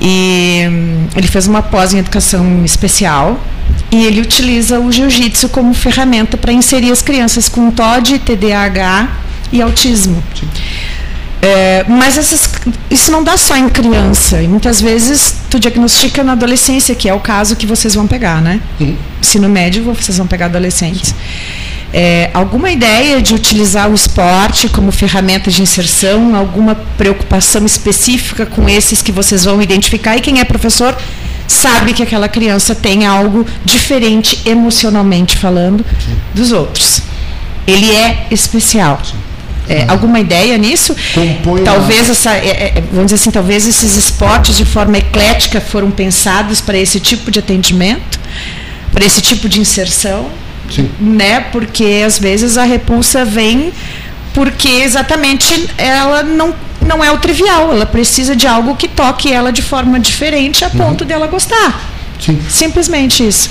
E hum, ele fez uma pós em educação especial e ele utiliza o jiu-jitsu como ferramenta para inserir as crianças com TOD, TDAH e autismo. É, mas essas, isso não dá só em criança. E muitas vezes tu diagnostica na adolescência, que é o caso que vocês vão pegar, né? Uhum. Ensino médio, vocês vão pegar adolescentes. Sim é, alguma ideia de utilizar o esporte como ferramenta de inserção? Alguma preocupação específica com esses que vocês vão identificar? E quem é professor sabe que aquela criança tem algo diferente emocionalmente falando dos outros. Ele é especial. É, alguma ideia nisso? Compõe talvez essa, é, é, vamos dizer assim, talvez esses esportes de forma eclética foram pensados para esse tipo de atendimento, para esse tipo de inserção. Sim. né? Porque às vezes a repulsa vem porque exatamente ela não, não é o trivial, ela precisa de algo que toque ela de forma diferente a uhum. ponto dela gostar. Sim. Simplesmente isso.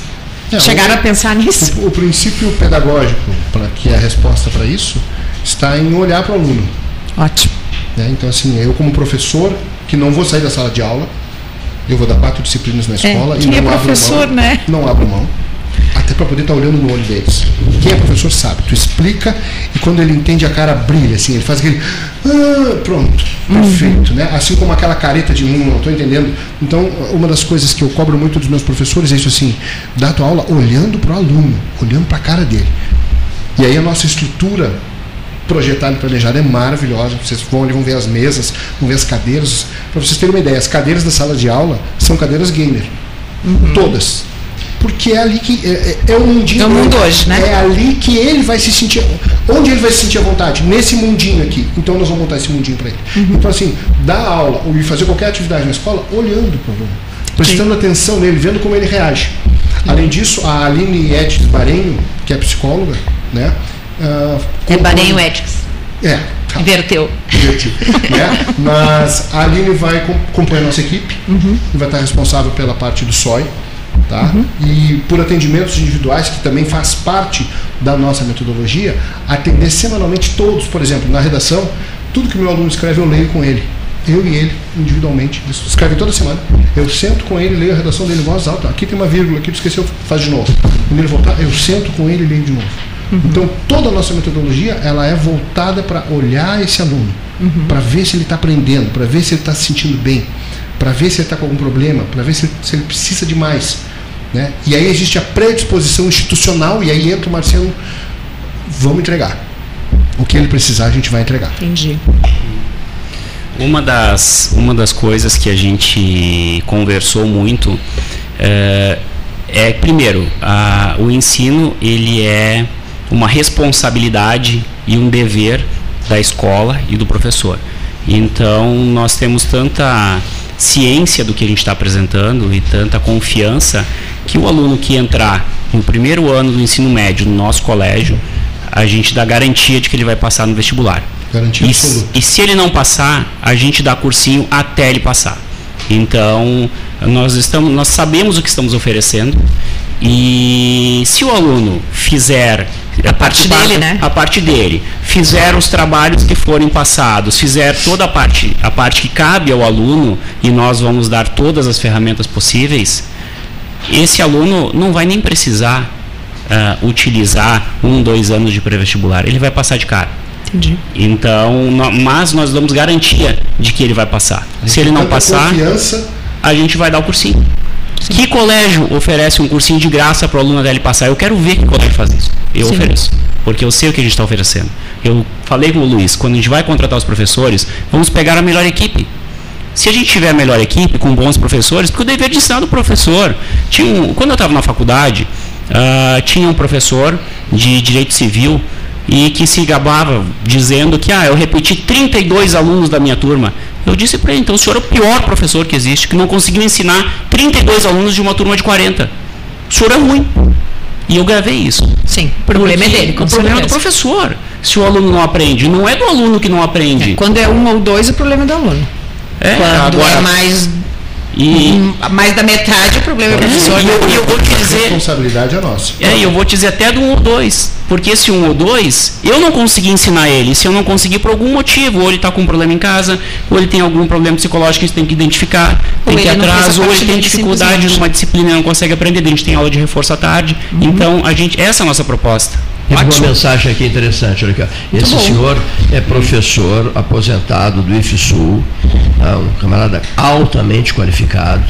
É, Chegaram o, a pensar nisso? O, o princípio pedagógico, para que é a resposta para isso, está em olhar para o aluno. Ótimo. Né? Então, assim, eu como professor, que não vou sair da sala de aula, eu vou dar quatro disciplinas na é, escola é, e não é abro mão. Né? Não abro mão até para poder estar tá olhando no olho deles. Quem é professor sabe, tu explica e quando ele entende a cara brilha, assim, ele faz aquele. Ah, pronto, perfeito, uhum. né? Assim como aquela careta de hum, não estou entendendo. Então, uma das coisas que eu cobro muito dos meus professores é isso assim, dar a tua aula olhando para o aluno, olhando para a cara dele. E aí a nossa estrutura projetada e planejada é maravilhosa. Vocês vão ali, vão ver as mesas, vão ver as cadeiras. Para vocês terem uma ideia, as cadeiras da sala de aula são cadeiras gamer. Uhum. Todas porque é ali que é, é, é o mundinho. É o mundo hoje, né? É ali que ele vai se sentir. Onde ele vai se sentir à vontade? Nesse mundinho aqui. Então nós vamos montar esse mundinho para ele. Uhum. Então, assim, dar aula ou fazer qualquer atividade na escola olhando para o aluno, prestando Sim. atenção nele, vendo como ele reage. Além disso, a Aline Etix Barenho, que é psicóloga, né? Uh, é Barenho Etix. É. Tá. Inverteu. Inverteu. né? Mas a Aline vai compor a nossa equipe uhum. e vai estar responsável pela parte do SOI, Tá? Uhum. E por atendimentos individuais, que também faz parte da nossa metodologia, atender semanalmente todos, por exemplo, na redação, tudo que o meu aluno escreve eu leio com ele. Eu e ele, individualmente. Eles escrevem toda semana. Eu sento com ele, leio a redação dele em voz alta. Aqui tem uma vírgula, aqui tu esqueceu, faz de novo. Quando ele voltar, eu sento com ele e leio de novo. Uhum. Então, toda a nossa metodologia ela é voltada para olhar esse aluno, uhum. para ver se ele está aprendendo, para ver se ele está se sentindo bem, para ver se ele está com algum problema, para ver se, se, ele precisa de mais. Né? E aí existe a predisposição institucional, e aí entra o Marcelo, vamos entregar. O que ele precisar, a gente vai entregar. Entendi. Uma das, uma das coisas que a gente conversou muito é, é primeiro, a, o ensino ele é uma responsabilidade e um dever da escola e do professor. Então, nós temos tanta ciência do que a gente está apresentando e tanta confiança que o aluno que entrar no primeiro ano do ensino médio no nosso colégio, a gente dá garantia de que ele vai passar no vestibular. Garantia e, absoluta. E se ele não passar, a gente dá cursinho até ele passar. Então, nós, estamos, nós sabemos o que estamos oferecendo e se o aluno fizer a parte dele, né? A parte dele. Fizer os trabalhos que forem passados, fizer toda a parte, a parte que cabe ao aluno, e nós vamos dar todas as ferramentas possíveis, esse aluno não vai nem precisar uh, utilizar um, dois anos de pré-vestibular. Ele vai passar de cara. Entendi. Então, mas nós damos garantia de que ele vai passar. Se ele não passar, confiança. a gente vai dar o cursinho. Sim. Que colégio oferece um cursinho de graça para o aluno dele passar? Eu quero ver que colégio faz isso. Eu Sim. ofereço. Porque eu sei o que a gente está oferecendo. Eu falei com o Luiz, quando a gente vai contratar os professores, vamos pegar a melhor equipe. Se a gente tiver a melhor equipe, com bons professores, porque o dever de ensinar do professor. Tinha um, quando eu estava na faculdade, uh, tinha um professor de direito civil e que se gabava dizendo que ah, eu repeti 32 alunos da minha turma. Eu disse para ele, então o senhor é o pior professor que existe, que não conseguiu ensinar 32 alunos de uma turma de 40. O senhor é ruim. E eu gravei isso. Sim, o problema é dele. O problema é do professor. Se o aluno não aprende, não é do aluno que não aprende. É, quando é um ou dois, o problema é do aluno. É, quando agora, é mais e mais da metade o problema é, é professor. E eu, eu, vou te dizer. A responsabilidade é nossa. É, e eu vou te dizer até do 1 ou 2. Porque esse 1 ou 2, eu não consegui ensinar ele. Se eu não conseguir por algum motivo, ou ele está com um problema em casa, ou ele tem algum problema psicológico que a gente tem que identificar, tem que ir atrás, ou ele tem dificuldade numa disciplina e não consegue aprender. A gente tem aula de reforço à tarde. Uhum. Então, a gente, essa é a nossa proposta. Uma mensagem aqui interessante, olha aqui. Esse senhor é professor aposentado do IFSUL, tá? um camarada altamente qualificado,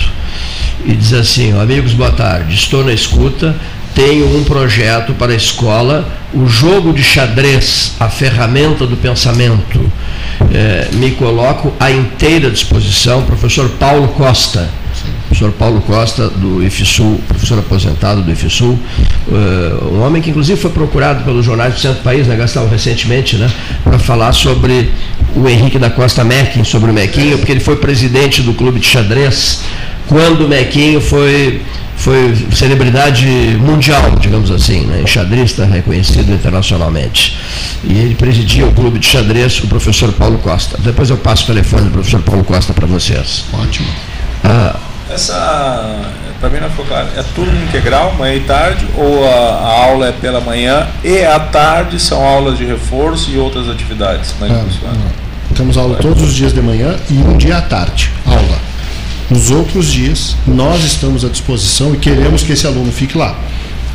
e diz assim, amigos, boa tarde, estou na escuta, tenho um projeto para a escola, o jogo de xadrez, a ferramenta do pensamento. É, me coloco à inteira disposição, professor Paulo Costa professor Paulo Costa, do IFSUL, professor aposentado do IFSUL, uh, um homem que inclusive foi procurado pelos jornais do centro do país, né, Gastão, recentemente, né, para falar sobre o Henrique da Costa Meckin, sobre o Mequinho, porque ele foi presidente do clube de xadrez quando o Mequinho foi, foi celebridade mundial, digamos assim, né, xadrista reconhecido internacionalmente. E ele presidia o clube de xadrez, o professor Paulo Costa. Depois eu passo o telefone do professor Paulo Costa para vocês. Ótimo. Ah, essa, para mim não ficou claro, é turno integral, manhã e tarde, ou a, a, aula é pela manhã e à tarde são aulas de reforço e outras atividades? Como é que funciona? É. Temos aula todos os dias de manhã e um dia à tarde, aula. Nos outros dias, nós estamos à disposição e queremos que esse aluno fique lá.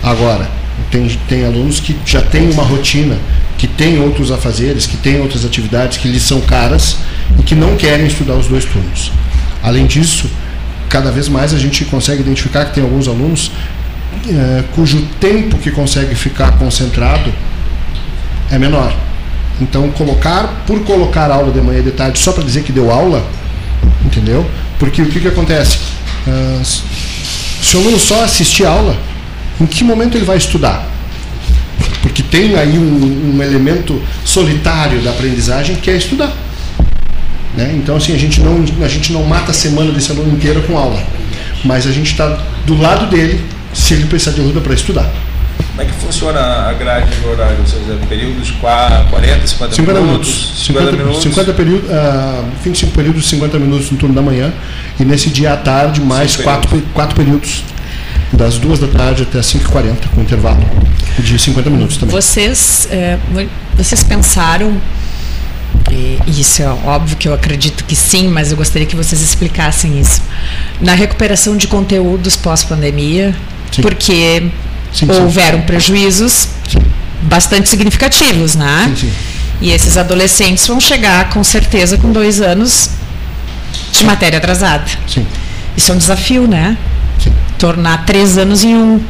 Agora, tem, tem alunos que já têm uma rotina, que têm outros afazeres, que têm outras atividades que lhes são caras e que não querem estudar os dois turnos. Além disso, cada vez mais a gente consegue identificar que tem alguns alunos é, cujo tempo que consegue ficar concentrado é menor. Então, colocar, por colocar aula de manhã e de tarde só para dizer que deu aula, entendeu? Porque o que, que acontece? Uh, se o aluno só assistir aula, em que momento ele vai estudar? Porque tem aí um, um elemento solitário da aprendizagem que é estudar. Né? Então, assim, a gente, não, a gente não mata a semana desse aluno inteiro com aula, mas a gente está do lado dele se ele precisar de ajuda para estudar. Como é que funciona a grade de horário? Ou seja, períodos de 40, 50, 50 minutos? 50, 50 minutos. 50 períodos, uh, 25 períodos, 50 minutos no turno da manhã. E nesse dia à tarde, mais 4 períodos. Quatro períodos. Das 2 da tarde até as 5h40, com intervalo de 50 minutos também. Vocês, é, vocês pensaram e isso é óbvio que eu acredito que sim, mas eu gostaria que vocês explicassem isso. Na recuperação de conteúdos pós-pandemia, porque sim, sim. houveram prejuízos bastante significativos, né? Sim, sim. E esses adolescentes vão chegar com certeza com dois anos de matéria atrasada. Sim. Isso é um desafio, né? Sim. Tornar três anos em um.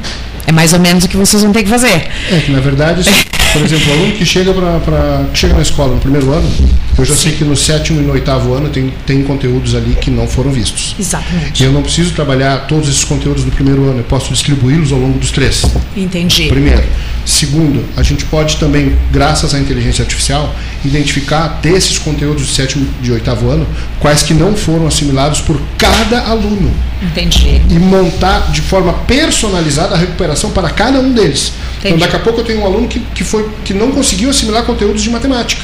É mais ou menos o que vocês vão ter que fazer. É que, na verdade, [LAUGHS] por exemplo, o aluno que chega, pra, pra, que chega na escola no primeiro ano, eu já sei que no sétimo e no oitavo ano tem, tem conteúdos ali que não foram vistos. Exatamente. E eu não preciso trabalhar todos esses conteúdos no primeiro ano, eu posso distribuí-los ao longo dos três. Entendi. Primeiro. Segundo, a gente pode também, graças à inteligência artificial, identificar desses conteúdos de sétimo e de oitavo ano, quais que não foram assimilados por cada aluno. Entendi. E montar de forma personalizada a recuperação para cada um deles. Entendi. Então, daqui a pouco eu tenho um aluno que, que, foi, que não conseguiu assimilar conteúdos de matemática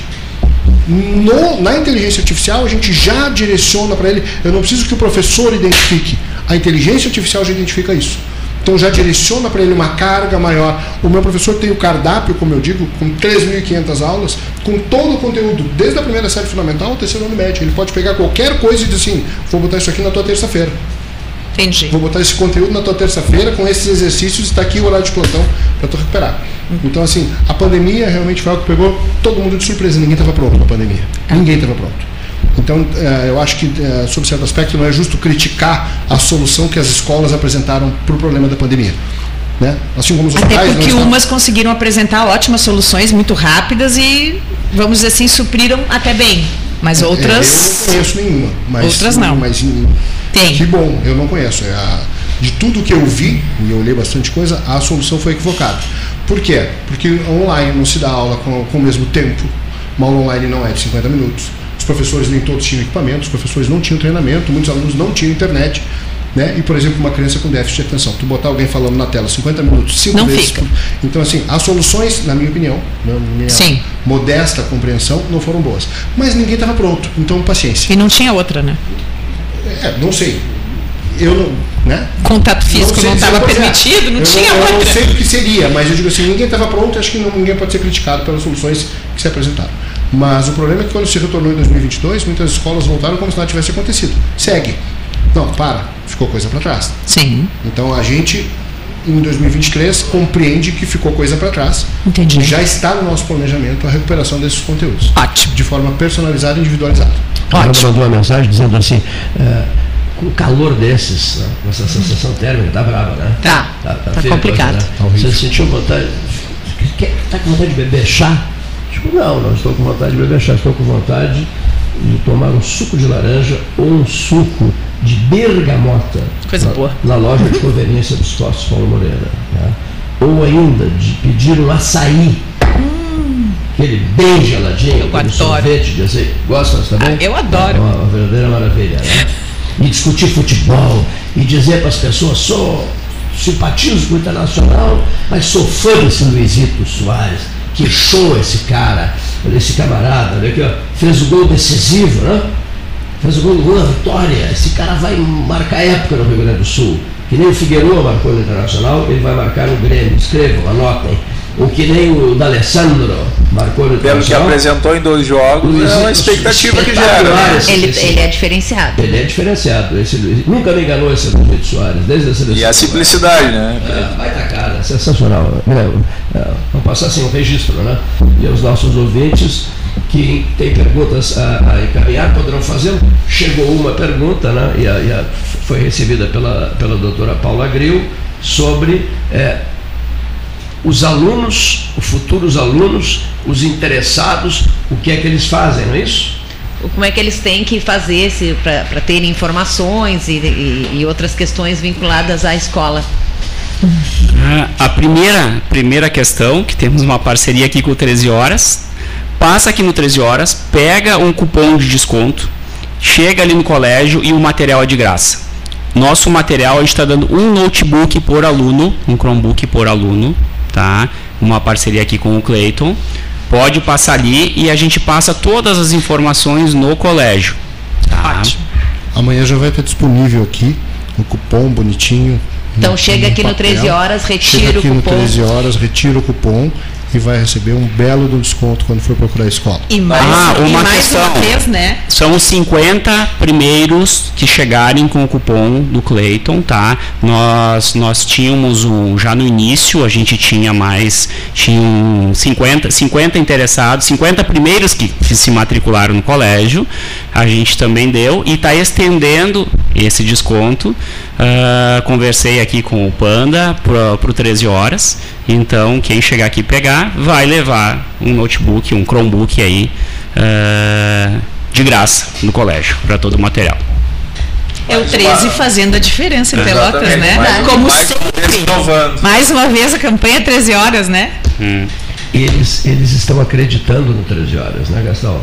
no, na inteligência artificial, a gente já direciona para ele. Eu não preciso que o professor identifique. A inteligência artificial já identifica isso. Então já direciona para ele uma carga maior. O meu professor tem o cardápio, como eu digo, com 3.500 aulas, com todo o conteúdo, desde a primeira série fundamental ao terceiro ano médio. Ele pode pegar qualquer coisa e dizer assim: vou botar isso aqui na tua terça-feira. Entendi. Vou botar esse conteúdo na tua terça-feira com esses exercícios, está aqui o horário de plantão para tu recuperar. Uhum. Então, assim, a pandemia realmente foi algo que pegou todo mundo de surpresa. Ninguém estava pronto para a pandemia. É. Ninguém estava pronto. Então, eh, eu acho que, eh, sob certo aspecto, não é justo criticar a solução que as escolas apresentaram para o problema da pandemia. Né? Assim como os Até pais, porque umas conseguiram apresentar ótimas soluções muito rápidas e, vamos dizer assim, supriram até bem. Mas outras. É, eu não conheço nenhuma. Mas, outras não. Mas tem. Que bom, eu não conheço. É de tudo que eu vi, e eu li bastante coisa, a solução foi equivocada. Por quê? Porque online não se dá aula com, com o mesmo tempo. Uma aula online não é de 50 minutos. Os professores nem todos tinham equipamento, os professores não tinham treinamento, muitos alunos não tinham internet. Né? E, por exemplo, uma criança com déficit de atenção, tu botar alguém falando na tela 50 minutos, 5 não vezes. Fica. Então, assim, as soluções, na minha opinião, na minha Sim. modesta compreensão, não foram boas. Mas ninguém estava pronto, então paciência. E não tinha outra, né? É, não sei eu não. Né? Contato físico não estava permitido, não eu tinha não, outra. Eu não sei o que seria, mas eu digo assim, ninguém estava pronto, acho que não, ninguém pode ser criticado pelas soluções que se apresentaram. Mas o problema é que quando se retornou em 2022, muitas escolas voltaram como se nada tivesse acontecido. Segue. Não, para. Ficou coisa para trás. Sim. Então a gente, em 2023, compreende que ficou coisa para trás. Entendi. Já está no nosso planejamento a recuperação desses conteúdos. Ótimo. De forma personalizada e individualizada. Ótimo. mandou uma mensagem dizendo assim. Uh, com calor desses, né? essa sensação térmica, tá brava, né? Tá. Tá, tá, tá complicado. Coisa, né? Você sentiu vontade. Está com vontade de beber chá? Tipo, não, não estou com vontade de beber chá, estou com vontade de tomar um suco de laranja ou um suco de bergamota. Coisa na, boa. Na loja de conveniência dos postos Paulo Moreira. Né? Ou ainda de pedir um açaí. Hum. Aquele bem geladinho, eu adoro. sorvete de azeite. Gosta também? Ah, eu adoro. É uma, uma verdadeira maravilha. Né? e discutir futebol e dizer para as pessoas, sou simpatizo com o Internacional, mas sou fã desse Luizito Soares. Que show esse cara, esse camarada, aqui, ó, fez o gol decisivo, né? Fez o gol do gol da vitória. Esse cara vai marcar época no Rio Grande do Sul. Que nem o Figueiredo marcou no Internacional, ele vai marcar no Grêmio. Escrevam, anotem o que nem o D'Alessandro marcou no Pelo que apresentou em dois jogos, Luiz, é uma expectativa que gera. Né? Ele, ele é diferenciado. Ele é diferenciado. Esse Luiz, nunca me enganou esse Luiz Soares, desde a seleção. E a simplicidade, né? É, vai da cara, sensacional. É, vamos passar assim um registro, né? E os nossos ouvintes que têm perguntas a, a encaminhar poderão fazer. Chegou uma pergunta, né? E, a, e a, foi recebida pela, pela doutora Paula Gril sobre. É, os alunos, os futuros alunos, os interessados, o que é que eles fazem, não é isso? Como é que eles têm que fazer para terem informações e, e, e, outras questões vinculadas à escola? A primeira, primeira questão, que temos uma parceria aqui com o 13 Horas, passa aqui no 13 Horas, pega um cupom de desconto, chega ali no colégio e o material é de graça. Nosso material a gente está dando um notebook por aluno, um Chromebook por aluno, tá? Uma parceria aqui com o Clayton. Pode passar ali e a gente passa todas as informações no colégio. Tá? Ótimo. Amanhã já vai estar disponível aqui o cupom bonitinho. Então no, chega no aqui papel. no 13 horas, retira chega aqui o cupom. no 13 horas, retira o cupom e vai receber um belo do desconto quando for procurar a escola. E mais, ah, uma, e mais questão, uma vez, né? São os 50 primeiros que chegarem com o cupom do Clayton, tá? Nós, nós tínhamos um, já no início, a gente tinha mais, tinham 50, 50 interessados, 50 primeiros que, que se matricularam no colégio, a gente também deu e está estendendo esse desconto. Uh, conversei aqui com o Panda para o 13 horas. Então, quem chegar aqui pegar vai levar um notebook, um Chromebook aí uh, de graça no colégio para todo o material. É o 13 fazendo a diferença em Pelotas, né? Mais, Como mais sempre. Mais uma vez a campanha 13 horas, né? Hum. Eles, eles estão acreditando no 13 horas, né, Gastão?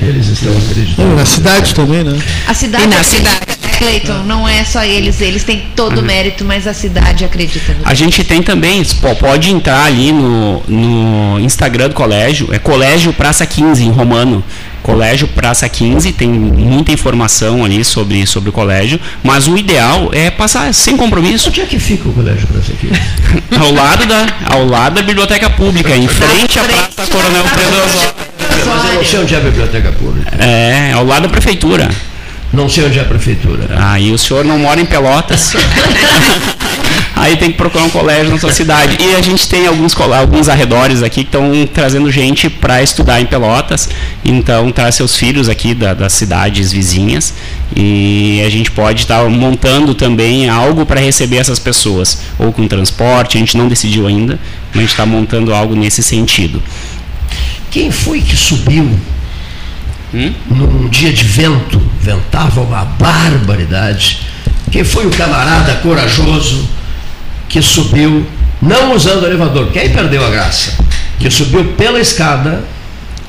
Eles estão acreditando. na cidade também, né? A cidade. E na cidade. Cleiton, não é só eles, eles têm todo o uhum. mérito, mas a cidade acredita no A gente tem também, pode entrar ali no, no Instagram do colégio, é Colégio Praça 15, em romano. Colégio Praça 15, tem muita informação ali sobre, sobre o colégio, mas o ideal é passar sem compromisso. Onde é que fica o Colégio Praça 15? [LAUGHS] ao, lado da, ao lado da Biblioteca Pública, em frente à Praça Coronel Pedro Osório. Mas eu não sei onde é a Biblioteca Pública. É, ao lado da Prefeitura. Não sei onde é a prefeitura. Aí o senhor não mora em Pelotas. [LAUGHS] Aí tem que procurar um colégio na sua cidade. E a gente tem alguns, alguns arredores aqui que estão trazendo gente para estudar em Pelotas. Então, traz seus filhos aqui da, das cidades vizinhas. E a gente pode estar tá montando também algo para receber essas pessoas. Ou com transporte, a gente não decidiu ainda, mas a gente está montando algo nesse sentido. Quem foi que subiu hum? num dia de vento, ventava uma barbaridade. Quem foi o camarada corajoso que subiu, não usando o elevador, aí perdeu a graça, que subiu pela escada,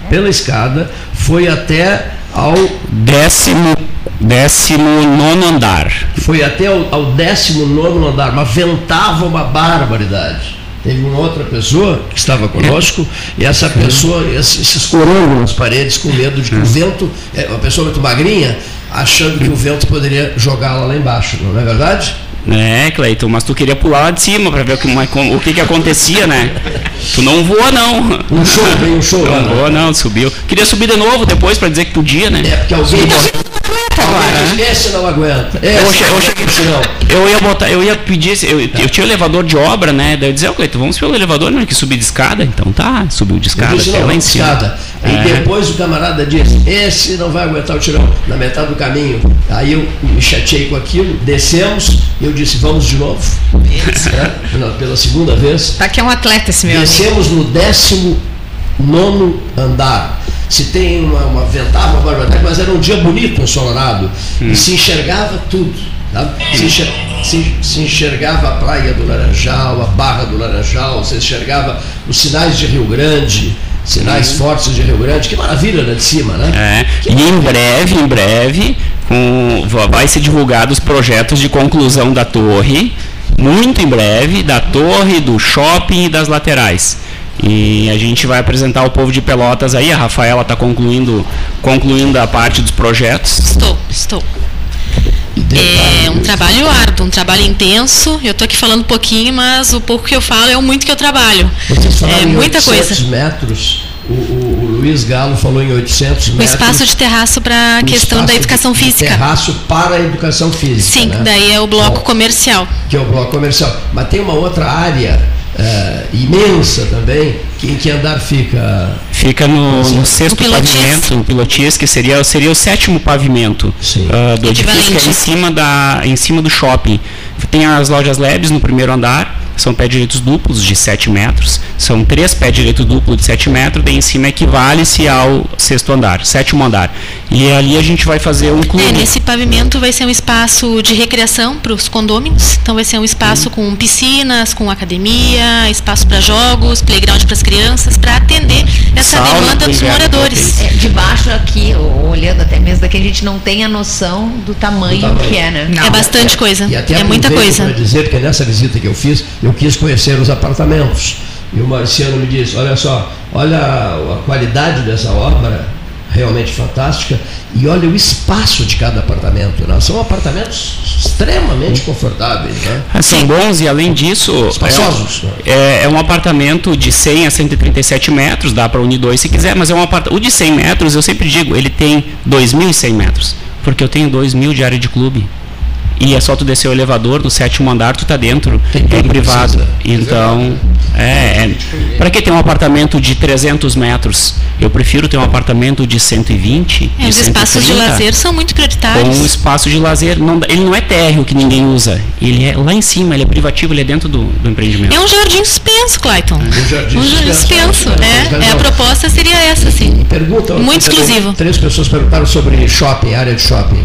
pela escada, foi até ao décimo, décimo nono andar. Foi até ao, ao décimo nono andar, mas ventava uma barbaridade. Teve uma outra pessoa que estava conosco e essa pessoa se escorando nas paredes com medo de que o vento, é, uma pessoa muito magrinha, achando que o vento poderia jogá-la lá embaixo, não é verdade? É, Cleiton, mas tu queria pular lá de cima para ver o que, o que, que acontecia, né? Tu não voa, não. Um show, tem um show não. Não voa, não, subiu. Queria subir de novo depois para dizer que podia, né? É, porque alguém. Esse não aguenta. Esse eu, eu, cheguei, eu ia botar, eu ia pedir, eu, eu tinha o elevador de obra, né? Daí eu dizia, oh, Cleiton, vamos pelo elevador, não é que subir de escada? Então tá, subiu de escada disse, até lá em cima. Escada. É. E depois o camarada disse, esse não vai aguentar o tirão, na metade do caminho. Aí eu me chateei com aquilo, descemos, e eu disse, vamos de novo. É, pela segunda vez. Tá que é um atleta esse meu Descemos no décimo nono andar se tem uma, uma ventava, uma barbaridade, mas era um dia bonito, ensolarado, hum. e se enxergava tudo. Tá? Se, enxer, se, se, enxergava a praia do Laranjal, a barra do Laranjal, se enxergava os sinais de Rio Grande, sinais hum. fortes de Rio Grande, que maravilha né, de cima, né? É. e em breve, em breve, com, vai ser divulgado os projetos de conclusão da torre, muito em breve, da torre, do shopping e das laterais. E a gente vai apresentar ao povo de Pelotas aí. A Rafaela está concluindo, concluindo a parte dos projetos. Estou, estou. É um trabalho árduo, um trabalho intenso. Eu estou aqui falando um pouquinho, mas o pouco que eu falo é o muito que eu trabalho. é muita coisa. metros. O, o, o, Luiz Galo falou em 800 metros. O espaço de terraço para a questão da educação física. Terraço para a educação física. Sim, né? daí é o bloco Bom, comercial. Que é o bloco comercial. Mas tem uma outra área é, imensa também, que, em que andar fica? Fica no, no sexto pavimento, o pilotis, que seria, seria o sétimo pavimento uh, do edifício, que é em cima, da, em cima do shopping. Tem as lojas Labs no primeiro andar, são pé direitos duplos de 7 metros, são três pé direitos duplos de 7 metros, daí em cima equivale-se ao sexto andar, sétimo andar. E ali a gente vai fazer um clube. É, nesse pavimento vai ser um espaço de recreação para os condôminos, então vai ser um espaço hum. com piscinas, com academia, espaço para jogos, playground para as crianças, para atender essa Sauna, demanda dos moradores. É, de baixo aqui, olhando até mesmo daqui, a gente não tem a noção do tamanho, do tamanho. que é, né? Não. É bastante coisa, é muita coisa. Para dizer que nessa visita que eu fiz, eu quis conhecer os apartamentos. E o Marciano me disse, olha só, olha a, qualidade dessa obra, realmente fantástica. E olha o espaço de cada apartamento. Né? São apartamentos extremamente confortáveis. Né? É, são bons e, além disso, espaçosos. É, é, é, um apartamento de 100 a 137 metros, dá para unir dois se quiser, mas é um apartamento. O de 100 metros, eu sempre digo, ele tem 2.100 metros, porque eu tenho 2.000 de área de clube e é só tu descer o elevador no sétimo andar, tu tá dentro, Tem é privado. Precisa. Então, é, é para que ter um apartamento de 300 metros? Eu prefiro ter um apartamento de 120. É, os espaços de lazer são muito prioritários. Com um espaço de lazer, não, ele não é térreo que ninguém usa, ele é lá em cima, ele é privativo, ele é dentro do, do empreendimento. É um jardim suspenso, Clayton. Um jardim, um jardim suspenso, né? É, a proposta seria essa, sim. Pergunta, muito exclusivo. Três pessoas perguntaram sobre shopping, área de shopping.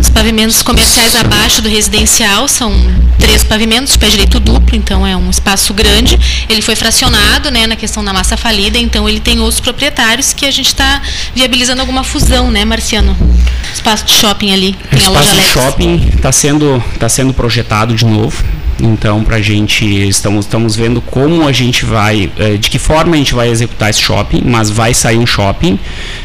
Os pavimentos comerciais abaixo do residencial são três pavimentos, pé direito duplo, então é um espaço grande. Ele foi fracionado né, na questão da massa falida, então ele tem outros proprietários que a gente está viabilizando alguma fusão, né, Marciano? Espaço de shopping ali. Tem espaço de shopping está sendo, tá sendo projetado de novo. Então, para a gente, estamos, estamos vendo como a gente vai, eh, de que forma a gente vai executar esse shopping, mas vai sair um shopping,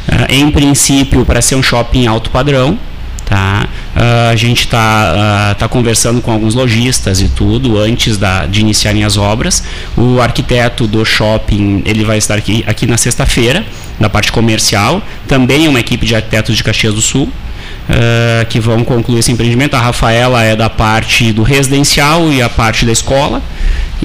eh, em princípio, para ser um shopping alto padrão, Tá? Uh, a gente está uh, tá conversando com alguns lojistas e tudo antes da, de iniciarem as obras. O arquiteto do shopping ele vai estar aqui, aqui na sexta-feira, na parte comercial. Também uma equipe de arquitetos de Caxias do Sul. Uh, que vão concluir esse empreendimento. A Rafaela é da parte do residencial e a parte da escola.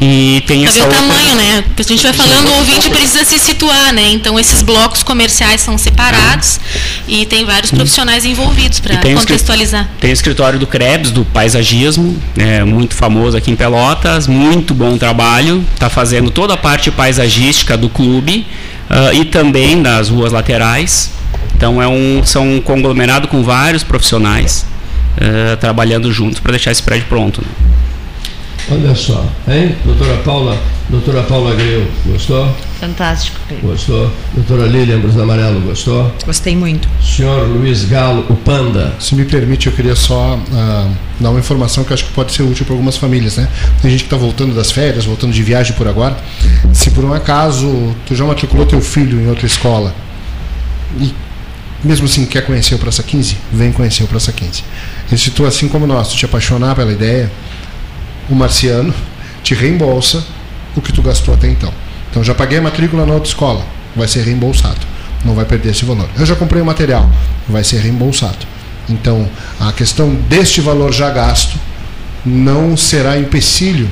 E tem essa ver o tamanho, né? Porque a gente vai falando, o ouvinte precisa se situar, né? Então esses blocos comerciais são separados e tem vários profissionais envolvidos para contextualizar. Tem o escritório do Krebs, do paisagismo, é, muito famoso aqui em Pelotas, muito bom trabalho, está fazendo toda a parte paisagística do clube uh, e também das ruas laterais. Então é um, são um conglomerado com vários profissionais uh, trabalhando juntos para deixar esse prédio pronto. Né? Olha só, hein? Doutora Paula, doutora Paula Greu, gostou? Fantástico, Pedro. Gostou? Doutora Lília Brus Amarelo, gostou? Gostei muito. Senhor Luiz Galo, o Panda. Se me permite, eu queria só uh, dar uma informação que acho que pode ser útil para algumas famílias, né? Tem gente que está voltando das férias, voltando de viagem por agora. Se por um acaso tu já matriculou teu filho em outra escola e mesmo assim quer conhecer o Praça 15, vem conhecer o Praça 15. E se tu, assim como nós, tu te apaixonar pela ideia, o marciano te reembolsa o que tu gastou até então. Então já paguei a matrícula na outra escola, vai ser reembolsado. Não vai perder esse valor. Eu já comprei o material, vai ser reembolsado. Então, a questão deste valor já gasto não será empecilho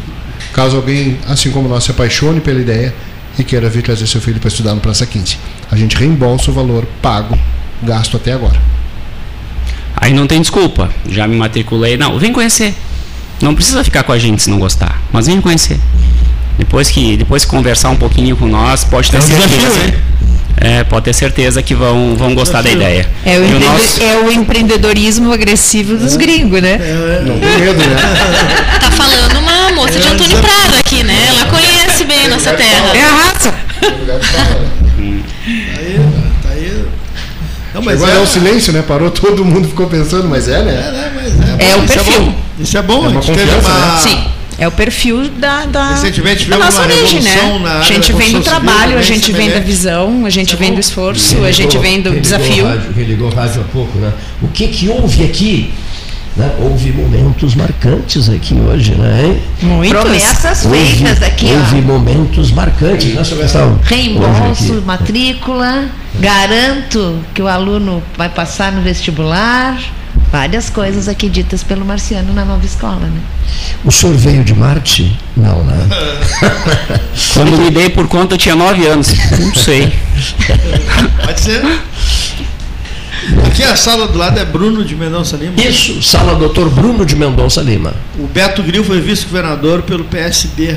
caso alguém, assim como nós, se apaixone pela ideia e queira vir trazer seu filho para estudar no Praça 15. A gente reembolsa o valor pago, gasto até agora. Aí não tem desculpa. Já me matriculei. Não, vem conhecer. Não precisa ficar com a gente se não gostar, mas vem conhecer. Depois que depois que conversar um pouquinho com nós, pode ter é um certeza. Desafio, é, pode ter certeza que vão, vão gostar da ideia. É o, empre... nosso... é o empreendedorismo agressivo dos é. gringos, né? É, não tem medo, né? [LAUGHS] Tá falando uma moça de Antônio Prado aqui, né? Ela conhece bem a nossa terra. É a raça. Não, mas Chegou é... o silêncio, né? Parou, todo mundo ficou pensando, mas é, né? É, né? Mas é, é o perfil. Isso é bom, é uma a gente teve uma... Né? Sim. É o perfil da, da, Recentemente da nossa origem, né? a gente vem do trabalho, a gente vem da visão, a gente vem do esforço, a gente vem do desafio. Quem ligou o rádio há pouco, né? O que que houve aqui? Né? Houve momentos marcantes aqui hoje, né? Muitos. Promessas feitas aqui. Houve ó. momentos marcantes, né, Silvestão? Reembolso, matrícula, garanto que o aluno vai passar no vestibular várias coisas aqui ditas pelo Marciano na nova escola, né? O senhor veio de Marte? Não, né? Quando me dei por conta eu tinha nove anos. [LAUGHS] Não sei. Pode ser. Aqui a sala do lado é Bruno de Mendonça Lima. Isso, sala doutor Bruno de Mendonça Lima. O Beto Gril foi vice-governador pelo PSB.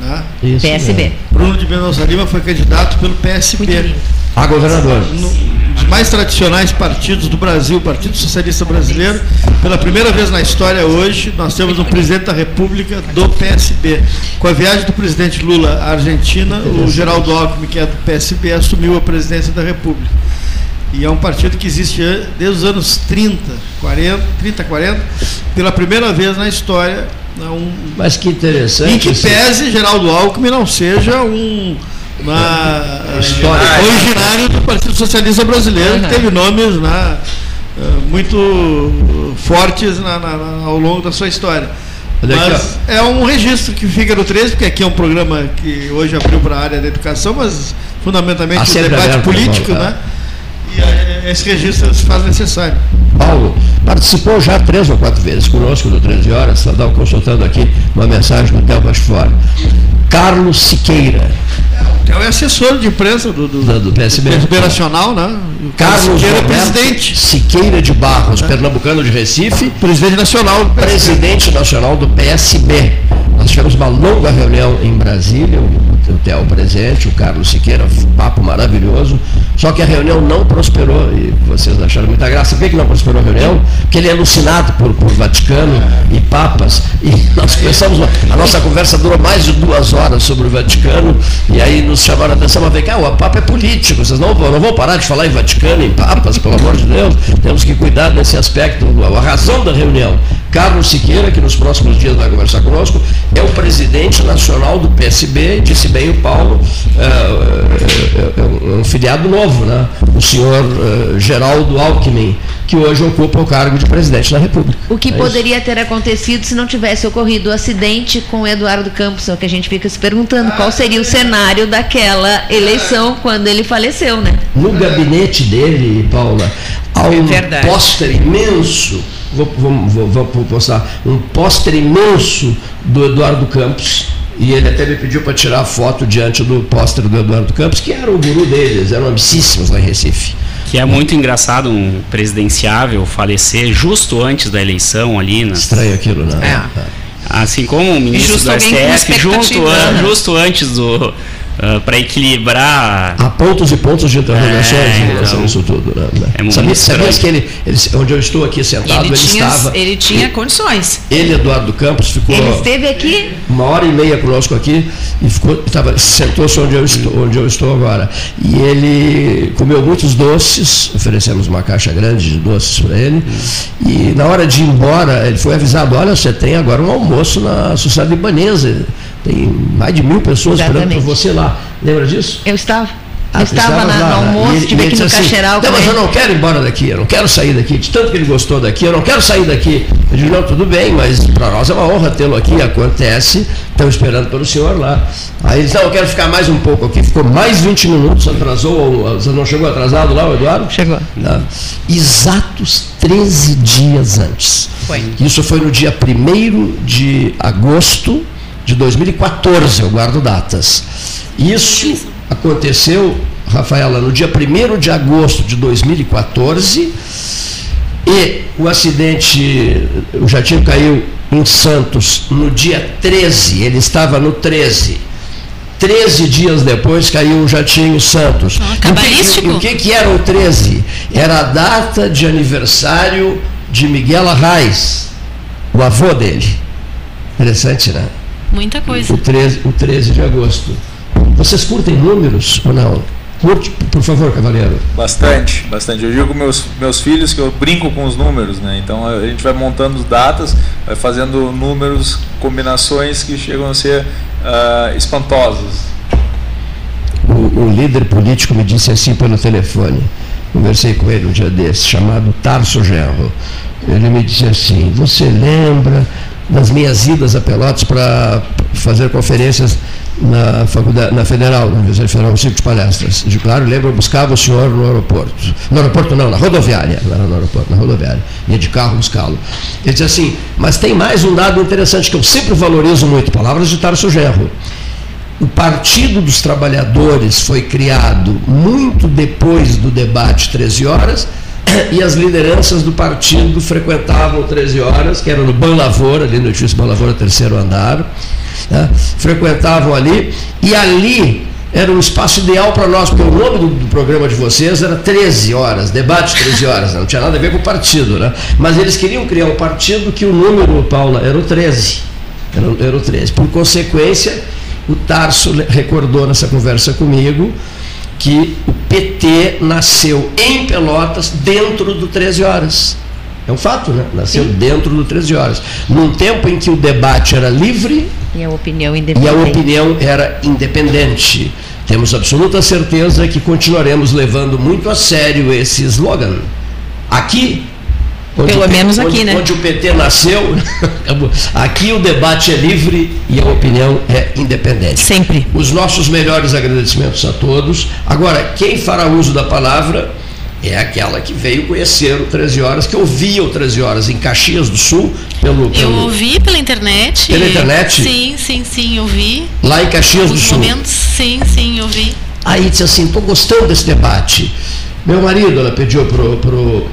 Né? Isso, PSB. É. Bruno de Mendonça Lima foi candidato pelo PSB. A governador. No, dos mais tradicionais partidos do Brasil, o Partido Socialista Brasileiro. Pela primeira vez na história hoje, nós temos um presidente da República do PSB. Com a viagem do presidente Lula à Argentina, o Geraldo Alckmin, que é do PSB, assumiu a presidência da República. E é um partido que existe desde os anos 30, 40, 30, 40, pela primeira vez na história. Um, Mas que interessante. Em que pese Geraldo Alckmin não seja um na, História. originário do Partido Socialista Brasileiro, que teve nomes né, muito fortes na, na, ao longo da sua história. Mas é um registro que fica no 13, porque aqui é um programa que hoje abriu para a área da educação, mas fundamentalmente o debate político, né? E é, esse registro se faz necessário. Paulo, participou já três ou quatro vezes conosco no 13 Horas, estava consultando aqui uma mensagem do Theo Fora. Carlos Siqueira. É o assessor de imprensa do, do, do, do PSB. PSB Nacional, né? O Carlos Siqueira, presidente. Siqueira de Barros, é. pernambucano de Recife. Presidente nacional PSB. Presidente nacional do PSB. Nós tivemos uma longa reunião em Brasília, o Theo presente, o Carlos Siqueira, um papo maravilhoso. Só que a reunião não prosperou e vocês acharam muita graça. Por que, que não prosperou a reunião? Porque ele é alucinado por, por Vaticano e papas. E [LAUGHS] nós começamos, a nossa conversa durou mais de duas horas sobre o Vaticano. E aí nos chamaram a atenção, mas vem cá, o Papa é político, vocês não, não vão parar de falar em Vaticano, em papas, pelo amor de Deus. Temos que cuidar desse aspecto, a razão da reunião. Carlos Siqueira, que nos próximos dias vai conversar conosco, é o presidente nacional do PSB, disse bem o Paulo, é, é, é um filiado novo, né? o senhor é, Geraldo Alckmin, que hoje ocupa o cargo de presidente da República. O que é poderia isso? ter acontecido se não tivesse ocorrido o acidente com o Eduardo Campos, é o que a gente fica se perguntando, qual seria o cenário daquela eleição quando ele faleceu, né? No gabinete dele, Paula, há um é pôster imenso vou, vou, vou, vou postar um pôster imenso do Eduardo Campos. E ele até me pediu para tirar a foto diante do pôster do Eduardo Campos, que era o guru deles, eram amicíssimos lá em Recife. Que é muito engraçado um presidenciável falecer justo antes da eleição ali. Nas... Estranho aquilo, né? É. Assim como o ministro justo do STF, junto, né? justo antes do, Uh, ah, para equilibrar. Há pontos e pontos de interrogações é, em relação então, a isso tudo. Né? É sabia, sabia que ele, ele, onde eu estou aqui sentado, ele, ele tinha, estava. Ele tinha ele, condições. Ele, Eduardo Campos, ficou. Ele esteve aqui. Uma hora e meia conosco aqui e ficou, estava, sentou-se onde eu, estou, onde eu estou agora. E ele comeu muitos doces, oferecemos uma caixa grande de doces para ele. E na hora de ir embora, ele foi avisado: olha, você tem agora um almoço na Sociedade Libanesa tem mais de mil pessoas Exatamente. esperando por você lá. Lembra disso? Eu estava. Ah, eu estava na, no almoço, estive aqui no assim, Caxeral. Não, mas eu não quero ir embora daqui, eu não quero sair daqui. De tanto que ele gostou daqui, eu não quero sair daqui. Eu digo, não, tudo bem, mas para nós é uma honra tê-lo aqui, acontece, estamos esperando pelo senhor lá. Aí ele disse, não, eu quero ficar mais um pouco aqui. Ficou mais 20 minutos, atrasou, você não chegou atrasado lá, o Eduardo? Chegou. Não. Exatos 13 dias antes. Foi. Isso foi no dia 1 de agosto de 2014, eu guardo datas. Isso aconteceu, Rafaela, no dia 1 de agosto de 2014, e o acidente, o jatinho caiu em Santos no dia 13, ele estava no 13. 13 dias depois caiu o jatinho Santos. Ah, o, que, o que, que era o 13? Era a data de aniversário de Miguel Arraes, o avô dele. Interessante, né? Muita coisa. O 13, o 13 de agosto. Vocês curtem números ou não? Curte, por favor, cavaleiro. Bastante, bastante. Eu digo com meus, meus filhos que eu brinco com os números, né? Então a gente vai montando datas, vai fazendo números, combinações que chegam a ser uh, espantosas. O, o, líder político me disse assim pelo telefone, conversei com ele um dia desse, chamado Tarso Gerro. Ele me disse assim: Você lembra das minhas idas a Pelotas para fazer conferências na, faculdade, na Federal, na Universidade Federal, no Circo de Palestras. De claro, lembro, eu buscava o senhor no aeroporto. No aeroporto não, na rodoviária. Não era no aeroporto, na rodoviária. Ia de carro buscá-lo. Ele disse assim, mas tem mais um dado interessante que eu sempre valorizo muito, palavras de Tarso Gerro. O Partido dos Trabalhadores foi criado muito depois do debate 13 horas, e as lideranças do partido frequentavam 13 horas, que era no Ban Lavoura, ali no edifício Ban Lavoura, terceiro andar, né? frequentavam ali, e ali era um espaço ideal para nós, porque o nome do, do, programa de vocês era 13 horas, debate 13 horas, né? não tinha nada a ver com o partido, né? mas eles queriam criar um partido que o número, Paula, era o 13, era, era o 13. Por consequência, o Tarso recordou nessa conversa comigo, que o PT nasceu em Pelotas dentro do 13 horas. É um fato, né? Nasceu Sim. dentro do 13 horas. Num tempo em que o debate era livre e a opinião independente. E a opinião era independente. Temos absoluta certeza que continuaremos levando muito a sério esse slogan. Aqui Onde Pelo menos aqui, onde, né? Onde o PT nasceu, [LAUGHS] aqui o debate é livre e a opinião é independente. Sempre. Os nossos melhores agradecimentos a todos. Agora, quem fará uso da palavra é aquela que veio conhecer o 13 Horas, que ouvia o 13 Horas em Caxias do Sul. Pelo, pelo... Eu ouvi pela internet. Pela internet? Sim, sim, sim, ouvi. Lá em Caxias do Sul? momentos, sim, sim, ouvi. Aí disse assim, estou gostando desse debate. Meu marido, ela pediu pro, pro,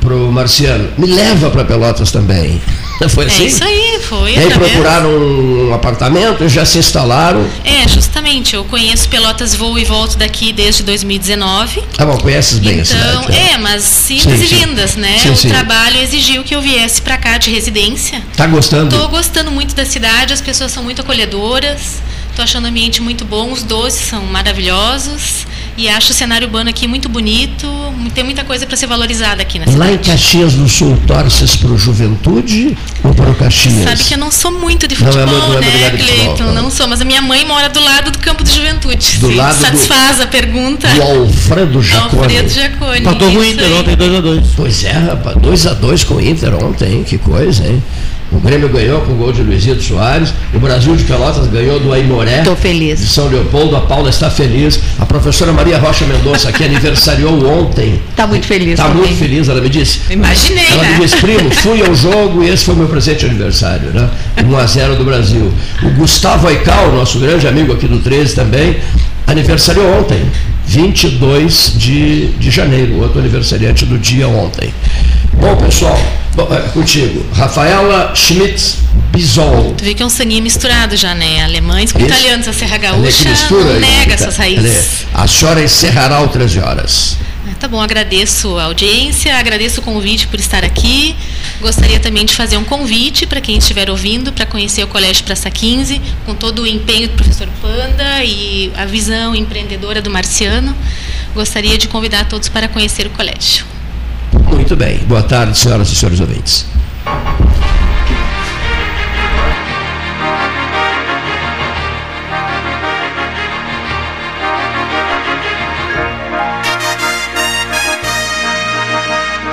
pro Marciano, me leva para Pelotas também. [LAUGHS] Foi assim? É isso aí, foi. E aí procuraram um apartamento e já se instalaram? É, justamente. Eu conheço Pelotas, voo e volto daqui desde 2019. Ah, bom, conheces bem então, a cidade. É, é mas idas e vindas, né? Sim, o sim. trabalho exigiu que eu viesse para cá de residência. Tá gostando? Estou gostando muito da cidade, as pessoas são muito acolhedoras. Estou achando o ambiente muito bom, os doces são maravilhosos. E acho o cenário urbano aqui muito bonito, tem muita coisa para ser valorizada aqui na cidade. Lá em Caxias do Sul, torces para o Juventude ou para o Caxias? Sabe que eu não sou muito de futebol, não é, não é né, Cleiton? Não. não sou, mas a minha mãe mora do lado do campo de Juventude. Do Sim, lado satisfaz do, a pergunta. Do Alfredo Jacone. Alfredo Jacone. Empatou com o Inter ontem, 2x2. Pois é, rapaz, 2x2 com o Inter ontem, hein? que coisa, hein? O Grêmio ganhou com o gol de Luizito Soares. O Brasil de Pelotas ganhou do Aimoré. Estou feliz. De São Leopoldo. A Paula está feliz. A professora Maria Rocha Mendonça, que [LAUGHS] aniversariou ontem. Está muito feliz. Está muito feliz, ela me disse. Imaginei. Ela né? me disse, primo, fui ao jogo e esse foi o meu presente de aniversário, né? 1x0 do Brasil. O Gustavo Aical, nosso grande amigo aqui do 13 também, aniversariou ontem. 22 de, de janeiro, outro aniversariante do dia ontem. Bom, pessoal, bom, é, contigo. Rafaela Schmitz Bisol. Tu vê que é um saninho misturado já, né? Alemães com italianos. A Serra é Gaúcha mistura, não nega essas raízes. A senhora encerrará o 13 horas. Tá bom, agradeço a audiência, agradeço o convite por estar aqui. Gostaria também de fazer um convite para quem estiver ouvindo para conhecer o Colégio Praça 15, com todo o empenho do professor Panda e a visão empreendedora do Marciano. Gostaria de convidar todos para conhecer o colégio. Muito bem. Boa tarde, senhoras e senhores ouvintes.